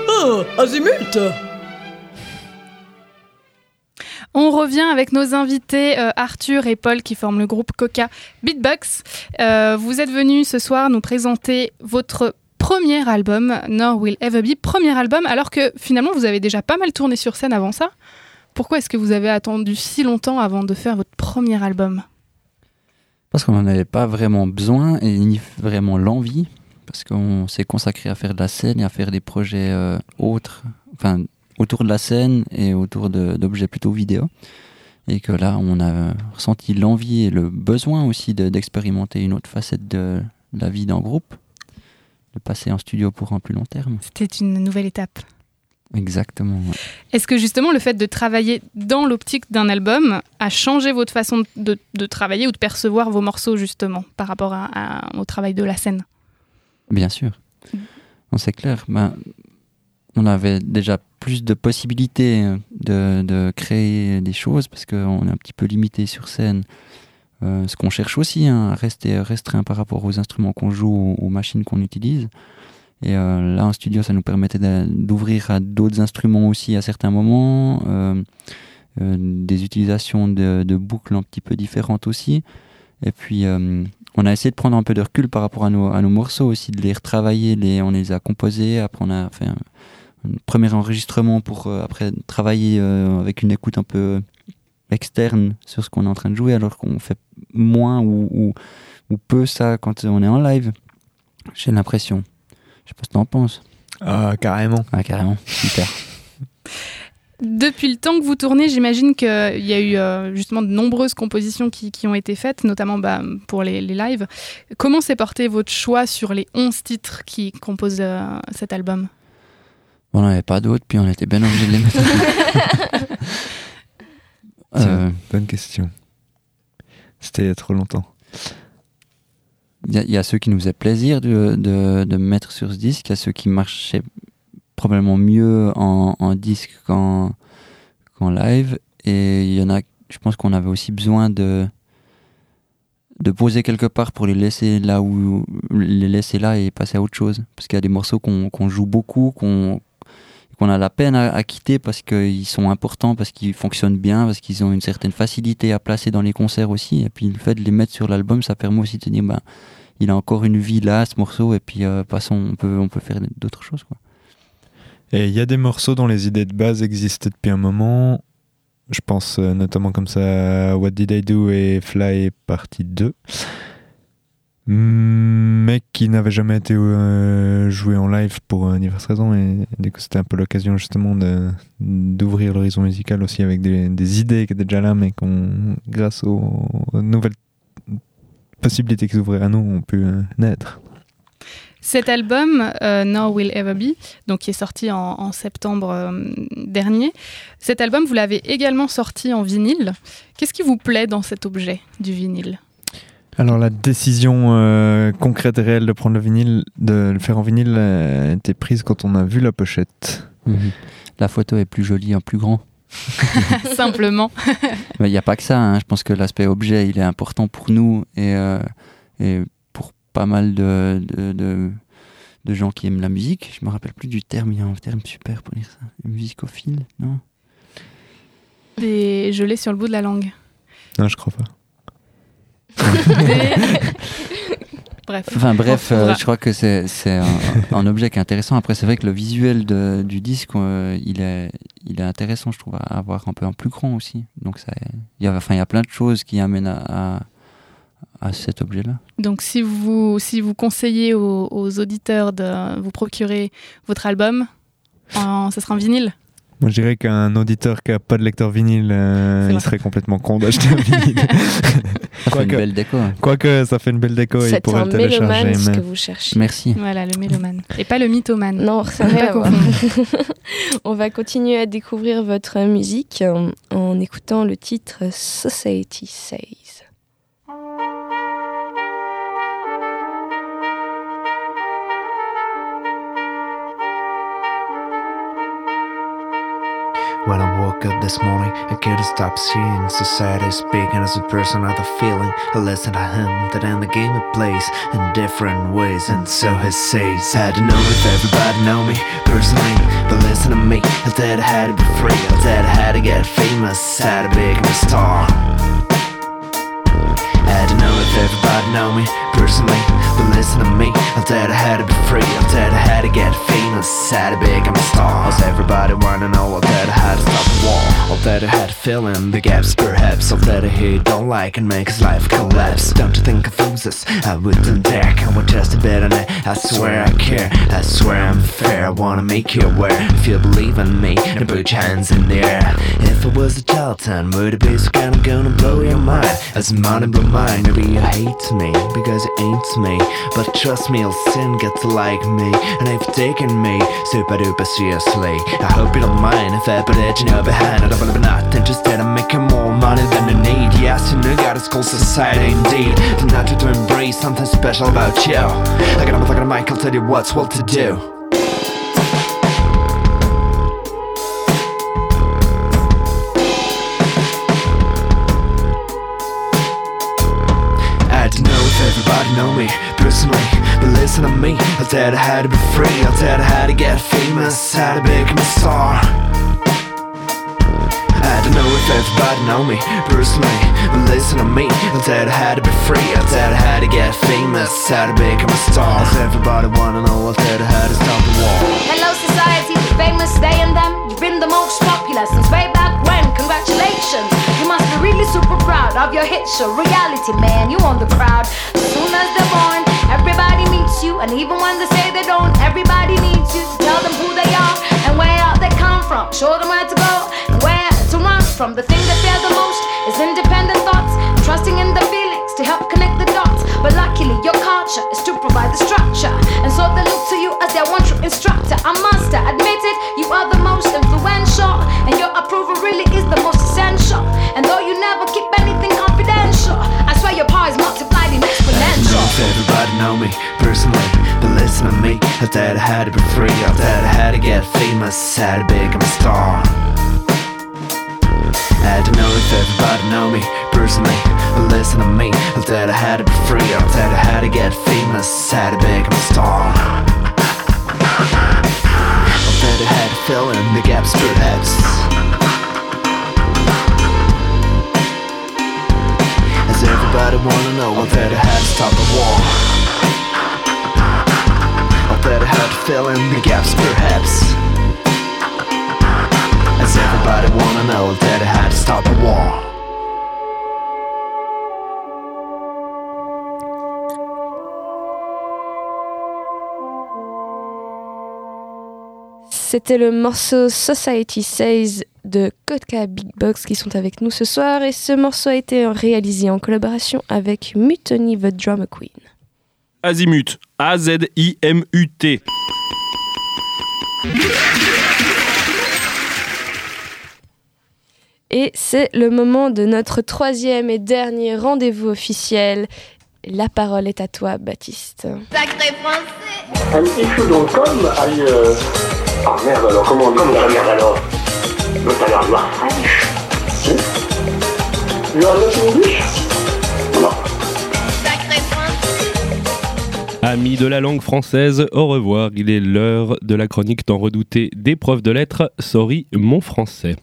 Oh, Azimut
On revient avec nos invités euh, Arthur et Paul qui forment le groupe Coca Beatbox. Euh, vous êtes venus ce soir nous présenter votre premier album, Nor Will Ever Be, premier album, alors que finalement vous avez déjà pas mal tourné sur scène avant ça. Pourquoi est-ce que vous avez attendu si longtemps avant de faire votre premier album?
Parce qu'on n'en avait pas vraiment besoin et ni vraiment l'envie, parce qu'on s'est consacré à faire de la scène et à faire des projets euh, autres, enfin autour de la scène et autour d'objets plutôt vidéo. Et que là, on a ressenti l'envie et le besoin aussi de- d'expérimenter une autre facette de la vie d'un groupe, de passer en studio pour un plus long terme.
C'était une nouvelle étape.
Exactement. ouais.
Est-ce que justement le fait de travailler dans l'optique d'un album a changé votre façon de, de travailler ou de percevoir vos morceaux justement par rapport à- à- au travail de la scène?
Bien sûr. C'est clair. Ben, on avait déjà plus de possibilités euh, de, de créer des choses parce qu'on est un petit peu limité sur scène. Euh, ce qu'on cherche aussi, hein, à rester restreint par rapport aux instruments qu'on joue, aux, aux machines qu'on utilise. Et euh, là, en studio, ça nous permettait d'ouvrir à d'autres instruments aussi à certains moments, euh, euh, des utilisations de, de boucles un petit peu différentes aussi. Et puis, euh, on a essayé de prendre un peu de recul par rapport à nos, à nos morceaux aussi, de les retravailler. Les, on les a composés. Après, on a fait un, un premier enregistrement pour euh, après travailler euh, avec une écoute un peu externe sur ce qu'on est en train de jouer, alors qu'on fait moins ou, ou, ou peu ça quand on est en live. J'ai l'impression. Je sais pas ce que t'en penses.
Ah, carrément.
Ah, carrément. Super.
Depuis le temps que vous tournez, j'imagine qu'il y a eu euh, justement de nombreuses compositions qui, qui ont été faites, notamment bah, pour les, les lives. Comment s'est porté votre choix sur les 11 titres qui composent euh, cet album?
Bon, on n'en avait pas d'autres, puis on était bien obligé de les mettre. Euh,
Bonne question. C'était il y a trop longtemps.
Il y, a- ceux qui nous faisaient plaisir de, de, mettre sur ce disque, il y a ceux qui marchaient probablement mieux en, en disque qu'en qu'en live, et il y en a, je pense qu'on avait aussi besoin de de poser quelque part pour les laisser là où les laisser là et passer à autre chose. Parce qu'il y a des morceaux qu'on joue beaucoup qu'on qu'on a la peine à, quitter parce qu'ils sont importants parce qu'ils fonctionnent bien parce qu'ils ont une certaine facilité à placer dans les concerts aussi et puis le fait de les mettre sur l'album ça permet aussi de dire ben il a encore une vie là ce morceau et puis euh, passons on peut on peut faire d'autres choses quoi
Et il y a des morceaux dont les idées de base existaient depuis un moment. Je pense euh, notamment comme ça à What Did I Do et Fly partie 2. Mais qui n'avaient jamais été euh, joués en live pour euh, diverses raisons. Et du coup, c'était un peu l'occasion justement d'ouvrir l'horizon musical aussi avec des, idées qui étaient déjà là, mais qu'on, grâce aux, nouvelles possibilités qui s'ouvraient à nous, ont pu euh, naître.
Cet album, euh, Nor Will Ever Be, donc qui est sorti en, en septembre euh, dernier, cet album, vous l'avez également sorti en vinyle. Qu'est-ce qui vous plaît dans cet objet du vinyle?
Alors la décision euh, concrète et réelle de prendre le vinyle, de le faire en vinyle, euh, a été prise quand on a vu la pochette.
la photo est plus jolie en plus grand
Simplement.
Mais il n'y a pas que ça. hein. Je pense que l'aspect objet, il est important pour nous et, euh, et pour pas mal de, de, de- de gens qui aiment la musique. Je me rappelle plus du terme. Il y a un terme super pour dire ça. Musicophile, non?
Et je l'ai sur le bout de la langue.
Non, je crois pas.
Bref.
Enfin bref, euh, je crois que c'est c'est un, un objet qui est intéressant. Après, c'est vrai que le visuel de- du disque, euh, il, est, il est intéressant, je trouve, à avoir un peu en plus grand aussi. Donc ça, il y a, enfin, il y a plein de choses qui amènent à, à, à cet objet-là.
Donc si vous, si vous conseillez aux, aux auditeurs de vous procurer votre album, en, ça sera en vinyle?
Moi, je dirais qu'un auditeur qui a pas de lecteur vinyle, euh, il serait complètement con d'acheter un vinyle.
Ça fait une
Quoique-
belle déco. hein.
Quoique, ça fait une belle déco et il
C'est
pourrait
un
le télécharger.
mélomane ce
mais-
que vous cherchez.
Merci.
Voilà, le mélomane. Et pas le mythomane.
Non, ça n'a rien. On va continuer à découvrir votre musique en, en écoutant le titre Society Says.
When I woke up this morning, I couldn't stop seeing society speaking as a person of the feeling. I listen to him that in the game it plays in different ways, and so he says. I don't know if everybody know me personally, but listen to me. I said I had to be free, I said I had to get famous, had to become a star. I don't know if everybody know me personally. But listen to me, I said I had to be free. I said I had to get famous, had to become a star. Cause everybody wanna know I said I had to stop the war. I said I had to fill in the gaps, perhaps. I said he don't like and make his life collapse. Don't you think I loses? I wouldn't dare. I would just a bit on it. I swear I care. I swear I'm fair. I wanna make you aware. If you believe in me, then put your hands in the air. If it was a Charlton, would it be so kind of gonna blow your mind? As mine blow maybe you hate me because it ain't me. But trust me, you'll soon get to like me. And they've taken me super duper seriously, I hope you don't mind if I put it in your behind. I don't believe not interested in making more money than you need. Yes, you know, got a school society indeed. To not to embrace something special about you. Like like a mic, I'll tell you what's what to do. Personally, but listen to me. I said I had to be free. I said I had to get famous, had to become a star. I don't know if everybody know me personally, but listen to me. I said I had to be free. I said I had to get famous, had to become a star. Does everybody wanna know? I said I had to stop the war.
Hello, society, the famous they and them. You've been the most popular since way back. Congratulations, you must be really super proud of your hit show. Reality, man, you on the crowd. As soon as they're born, everybody meets you, and even when they say they don't, everybody needs you to tell them who they are and where they come from. Show them where to go and where to run from. The thing they fear the most is independent thoughts, trusting in the feelings to help connect the dots. But luckily, your culture is to provide the structure, and so they look to you as their one true instructor. I must admit it, you are the most influential, and your approval really is the most essential. And though you never keep anything confidential, I swear your power is multiplied in
I
exponential.
everybody know me personally, but listen to me. I said I had to be free. I said I had to get famous, had to become a star. I don't know if everybody know me personally, but listen to me. I said I had to be free. I said I had to get famous, had to become a star. I said I had to fill in the gaps, perhaps. As everybody wanna know, I said I had to stop the war. I said I had to fill in the gaps, perhaps. As everybody wanna know that I had to stop the war.
C'était le morceau Society Says de Kotka Big Box qui sont avec nous ce soir et ce morceau a été réalisé en collaboration avec Mutiny the Drama Queen.
Azimut. A-Z-I-M-U-T.
Et c'est le moment de notre troisième et dernier rendez-vous officiel. La parole est à toi, Baptiste.
Sacré français
Un petit chou dans le com aille. Euh... Ah merde alors, comment on dit Comment merde alors L'autre alors, you are French. Si You are not English Non.
Amis de la langue française, au revoir. Il est l'heure de la chronique tant redoutée des profs de lettres. Sorry, mon français.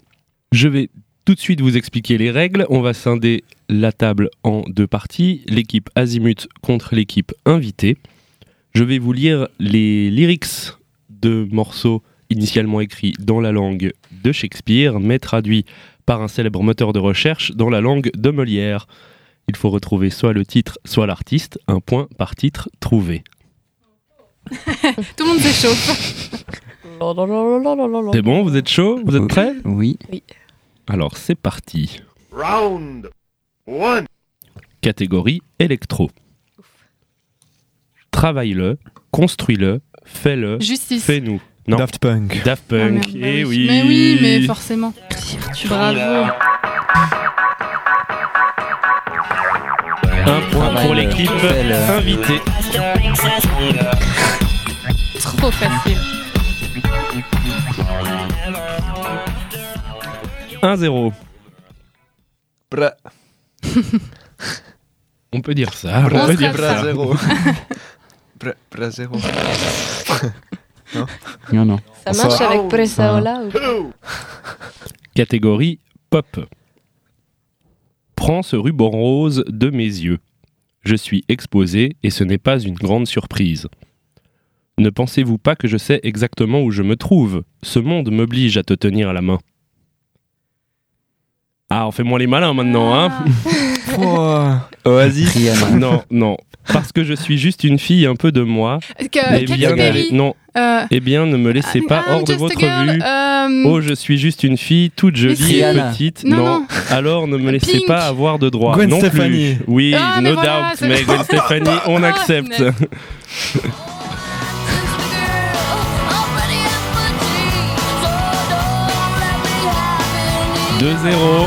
Je vais tout de suite vous expliquer les règles. On va scinder la table en deux parties. L'équipe Azimut contre l'équipe invitée. Je vais vous lire les lyrics de morceaux initialement écrits dans la langue de Shakespeare, mais traduits par un célèbre moteur de recherche dans la langue de Molière. Il faut retrouver soit le titre, soit l'artiste. Un point par titre trouvé.
Tout le monde s'échauffe.
C'est bon, vous êtes chaud? Vous êtes prêts?
Oui.
Alors c'est parti.
Round one.
Catégorie électro. Travaille-le, construis-le, fais-le,
Justice.
fais-nous. Non,
Daft Punk.
Daft
Ah,
Punk.
merde, bah
eh oui.
Mais oui, mais forcément. Bravo.
Un point pour l'équipe invitée.
Trop facile.
1-0.
Bra,
On peut dire ça. On
On
peut dire ça.
zéro. Bra, bra zéro.
Non, non.
Ça marche avec Pressaola ou
Two.
Catégorie pop. Prends ce ruban rose de mes yeux. Je suis exposé et ce n'est pas une grande surprise. Ne pensez-vous pas que je sais exactement où je me trouve? Ce monde m'oblige à te tenir à la main. Ah, on fait moins les malins maintenant, hein
Ouah.
Oasis
Rihanna.
Non, non. Parce que je suis juste une fille un peu de moi.
Que,
Eh bien,
Perry.
non.
Euh,
Eh bien, ne me laissez pas
I'm
hors de votre
girl,
vue.
euh,
Oh, je suis juste une fille toute jolie et petite.
Non,
Non,
non.
Alors ne me laissez
Pink.
pas avoir de droit.
Gwen
non
Stefani.
plus. Oui,
Ah, mais
no
voilà,
doubt. Mais Gwen Stefani, on
Ah,
accepte. 2-0.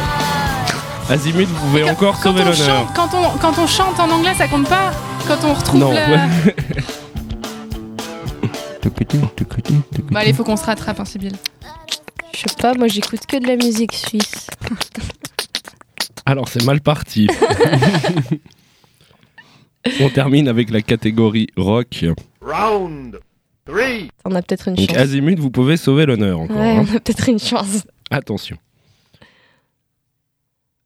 Azimut, vous pouvez encore
quand
sauver
on,
l'honneur.
chante, quand, on, quand on chante en anglais, ça compte pas Quand on retrouve
Non.
tucutu.
Bah allez, faut qu'on se rattrape, hein, Sybille.
Je sais pas, moi j'écoute que de la musique suisse.
Alors c'est mal parti. on termine avec la catégorie rock.
Round three.
On a peut-être une
Donc
chance.
Azimut, vous pouvez sauver l'honneur encore.
Ouais,
hein.
on a peut-être une chance.
Attention.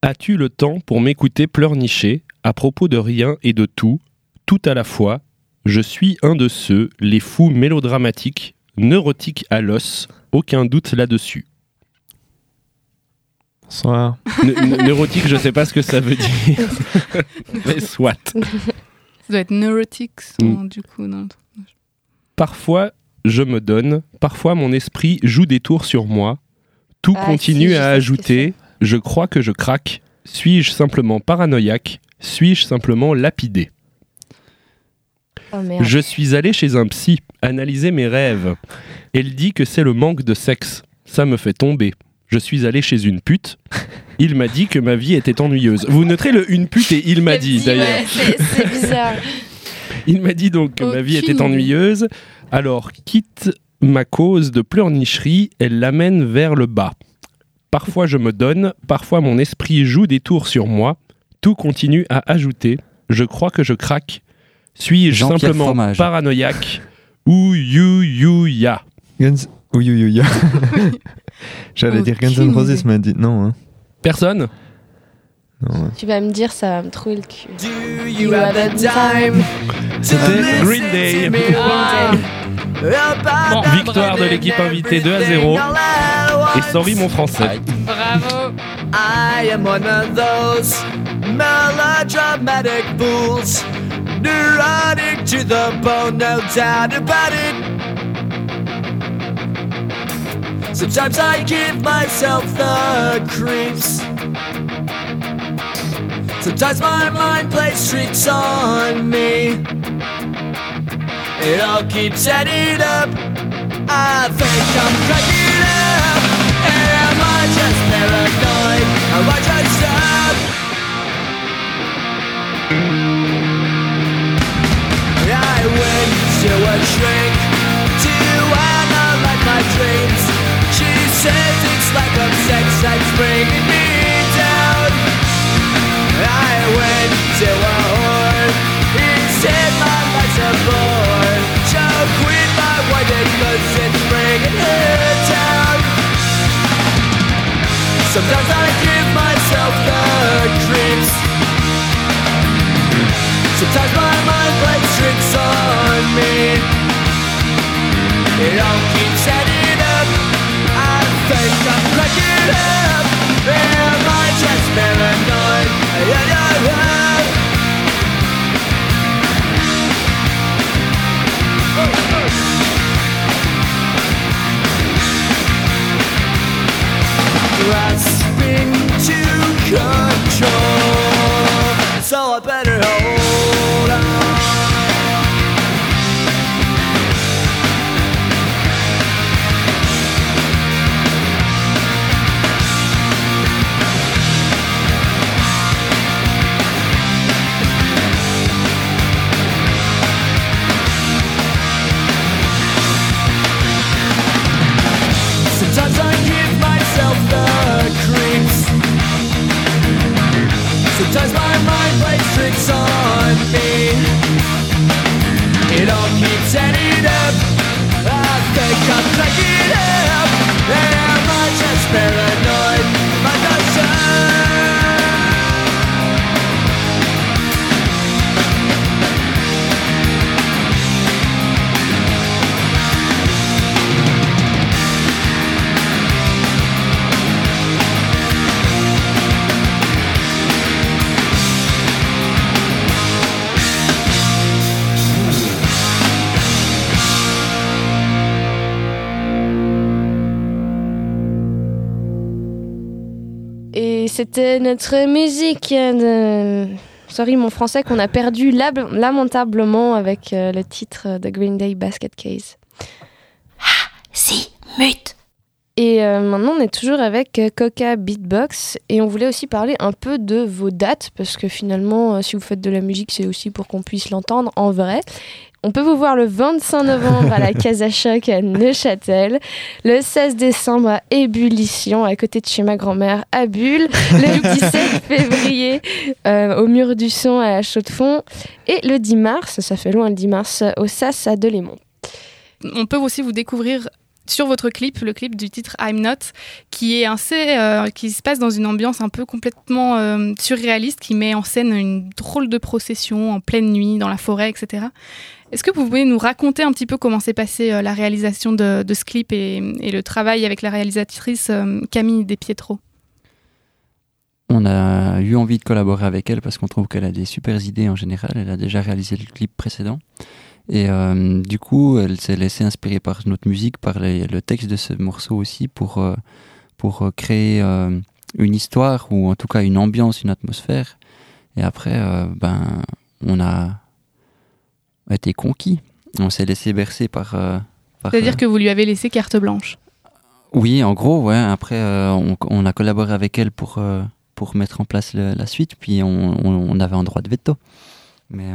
As-tu le temps pour m'écouter pleurnicher à propos de rien et de tout, tout à la fois? Je suis un de ceux, les fous mélodramatiques, neurotiques à l'os, aucun doute là-dessus.
Bonsoir.
Ne- ne- neurotique, je sais pas ce que ça veut dire. Mais soit.
Ça doit être neurotics,
Mm.
du coup. Non.
Parfois, je me donne, parfois mon esprit joue des tours sur moi. Tout
Ah,
continue
si,
à ajouter. Je crois que je craque. Suis-je simplement paranoïaque? Suis-je simplement lapidé
Oh.
Je suis allé chez un psy, analyser mes rêves. Elle dit que c'est le manque de sexe. Ça me fait tomber. Je suis allé chez une pute. Il m'a dit que ma vie était ennuyeuse. Vous noterez le une pute et il m'a dit d'ailleurs.
Ouais, c'est bizarre.
Il m'a dit donc que ma vie était ennuyeuse. Alors, quitte ma cause de pleurnicherie, elle l'amène vers le bas. Parfois je me donne, parfois mon esprit joue des tours sur moi. Tout continue à ajouter. Je crois que je craque. Suis-je simplement
Fromage.
paranoïaque ou you you ya
Guns. Oui, oui, oui. J'allais dire Guns N' Roses, mais dit non. Hein.
Personne?
Non ouais.
Tu vas me dire, ça va me trouver le cul.
Do
you have the time
C'était Green Day. Bon, victoire de l'équipe invitée 2 à 0. Et sorry mon français.
Bravo
I am one of those melodramatic fools, neurotic to the bone, no doubt about it. Sometimes I give myself the creeps. Sometimes my mind plays tricks on me. It all keeps adding up. I think I'm cracking up. Am I just paranoid? Am I just up? I went to a shrink to analyze my dreams. She says it's like a sex that's bringing me down. I went to a whore. He said my life's a bore. Because it's bringing her down. Sometimes I give myself the creeps. Sometimes my mind plays tricks on me. It all keeps adding up. I think I'm cracking up. Am I just paranoid?
C'était notre musique de... Sorry mon français qu'on a perdu lamentablement avec euh, le titre de Green Day Basket Case.
Si, mute.
Et euh, maintenant, on est toujours avec euh, Coca Beatbox et on voulait aussi parler un peu de vos dates parce que finalement, euh, si vous faites de la musique, c'est aussi pour qu'on puisse l'entendre en vrai. On peut vous voir le 25 novembre à la Casa Choc à Neuchâtel, le 16 décembre à Ébullition, à côté de chez ma grand-mère à Bulle, le 17 février euh, au Mur du Son à la Chaux-de-Fonds et le 10 mars, ça fait loin le 10 mars, au SAS à Delémont.
On peut aussi vous découvrir sur votre clip, le clip du titre I'm Not, qui est assez, euh, qui se passe dans une ambiance un peu complètement euh, surréaliste, qui met en scène une drôle de procession en pleine nuit dans la forêt, etc. Est-ce que vous pouvez nous raconter un petit peu comment s'est passée euh, la réalisation de, ce clip et, le travail avec la réalisatrice euh, Camille Despietro
On a eu envie de collaborer avec elle parce qu'on trouve qu'elle a des super idées en général. Elle a déjà réalisé le clip précédent. Et euh, du coup, elle s'est laissée inspirer par notre musique, par le texte de ce morceau aussi, pour, pour créer une histoire, ou en tout cas une ambiance, une atmosphère. Et après, ben, on a été conquis. On s'est laissé bercer par... euh, par,
C'est-à-dire
euh,
que vous lui avez laissé carte blanche.
oui, en gros, ouais. Après, euh, on, on a collaboré avec elle pour, euh, pour mettre en place le- la suite, puis on, avait un droit de veto. Mais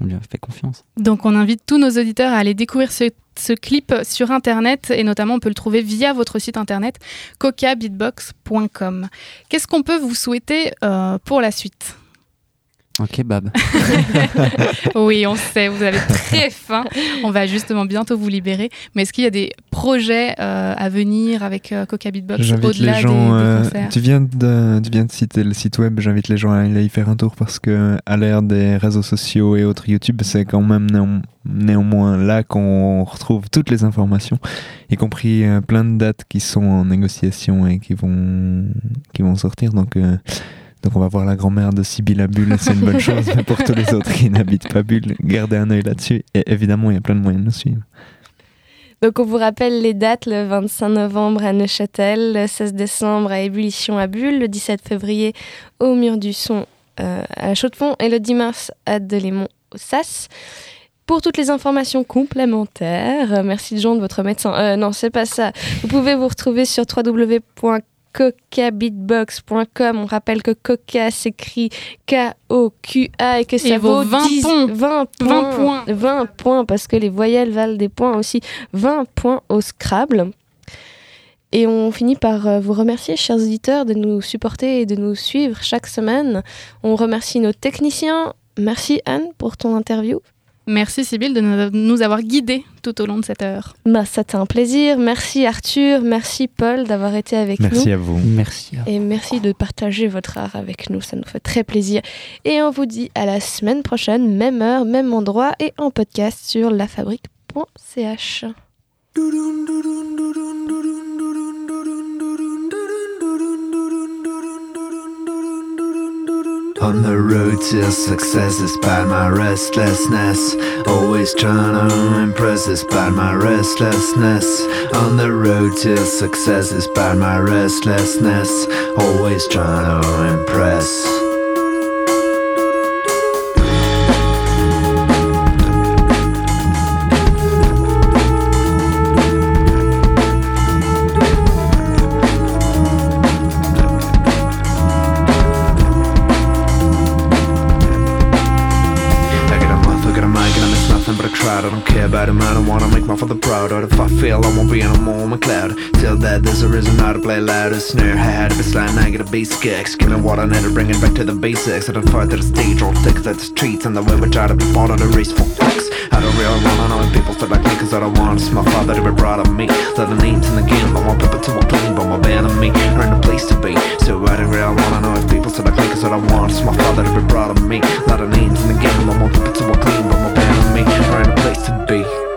on lui a fait confiance.
Donc on invite tous nos auditeurs à aller découvrir ce, ce clip sur Internet et notamment on peut le trouver via votre site Internet cocabeatbox.com. Qu'est-ce qu'on peut vous souhaiter euh, pour la suite?
Un kebab.
Oui, on sait, vous avez très faim. On va justement bientôt vous libérer. Mais est-ce qu'il y a des projets euh, à venir avec euh, Coca Beatbox au-delà des-
euh,
concerts
tu, viens de, tu viens de citer le site web. J'invite les gens à aller y faire un tour parce que, à l'ère des réseaux sociaux et autres YouTube, c'est quand même néan- néanmoins là qu'on retrouve toutes les informations, y compris euh, plein de dates qui sont en négociation et qui vont, qui vont sortir. Donc, euh, donc, on va voir la grand-mère de Sibylla Bulle. C'est une bonne chose. Mais pour tous les autres qui n'habitent pas Bulle, gardez un œil là-dessus. Et évidemment, il y a plein de moyens de nous suivre.
Donc on vous rappelle les dates, le 25 novembre à Neuchâtel, le 16 décembre à Ébullition à Bulle, le 17 février au Mur du Son euh, à Chaux-de-Fonds et le 10 mars à Delémont au SAS. Pour toutes les informations complémentaires, euh, merci Jean de votre médecin. Euh, non, c'est pas ça. Vous pouvez vous retrouver sur www.cocabeatbox.com. On rappelle que Coca s'écrit K-O-Q-A et que ça
Et vaut
vaut
20
10
points.
20
20
points.
points.
20 points parce que les voyelles valent des points aussi. 20 points au Scrabble. Et on finit par euh, vous remercier, chers auditeurs, de nous supporter et de nous suivre chaque semaine. On remercie nos techniciens. Merci Anne pour ton interview.
Merci Sybille de nous- avoir guidés tout au long de cette heure.
Bah, c'était un plaisir. Merci Arthur, merci Paul d'avoir été avec
Merci
nous.
à vous.
Merci.
Et merci de partager votre art avec nous, ça nous fait très plaisir. Et on vous dit à la semaine prochaine, même heure, même endroit et en podcast sur lafabrique.ch.
On the road to success, despite my restlessness. Always trying to impress, despite my restlessness. On the road to success, despite my restlessness. Always trying to impress. I don't care about him, I don't wanna make my father proud. Or if I fail, I won't be more on my cloud. Till that, there's a reason how to play loud. louder. Snare, hi-hat, if it's line, I get a basic X. Killing what I need to bring it back to the basics. I don't fight to the stage or take to the streets. And the way we try to be part of the race for facts. I don't really wanna know if people start like me, cause I don't want it's my father to be proud of me. Let the names in the game, I want people to acclaim, but my band of me, earn a place to be. So I don't really wanna know if people start like me, cause I don't want it's my father to be proud of me. Let the names in the game, I want people to acclaim, but of me, earn a place to be.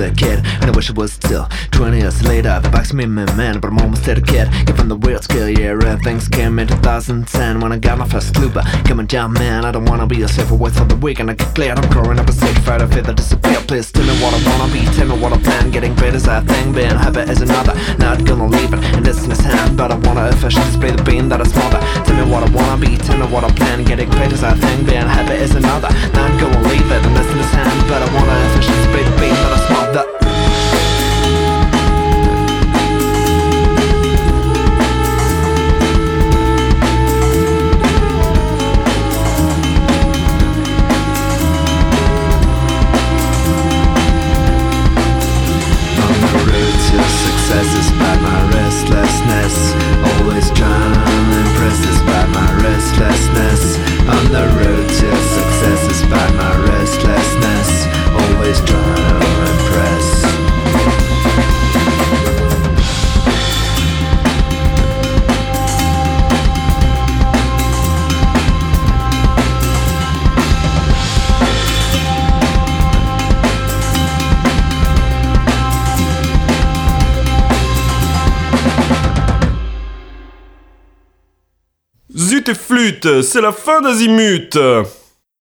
A kid, and I wish I was still 20 years later. Bugs me, man, but I'm a kid. Given the weird skill, yeah, and things came in 2010 when I got my first looper. Coming down, man, I don't wanna be a slave for words the week, and I get cleared. I'm growing up a sick fighter, fear that disappear. Please tell me what I wanna be, tell me what I plan. Getting great is a thing, being happy is another. Not gonna leave it in this hand, but I wanna officially display the beam that I smother. Tell me what I wanna be, tell me what I plan. Getting great is a thing, being happy is another. Not gonna leave it in this hand, but I wanna officially display the beam that I smother. Success despite my restlessness. Always trying to impress despite my restlessness. On the road to success despite my restlessness. Always trying to
flûte, c'est la fin d'Azimut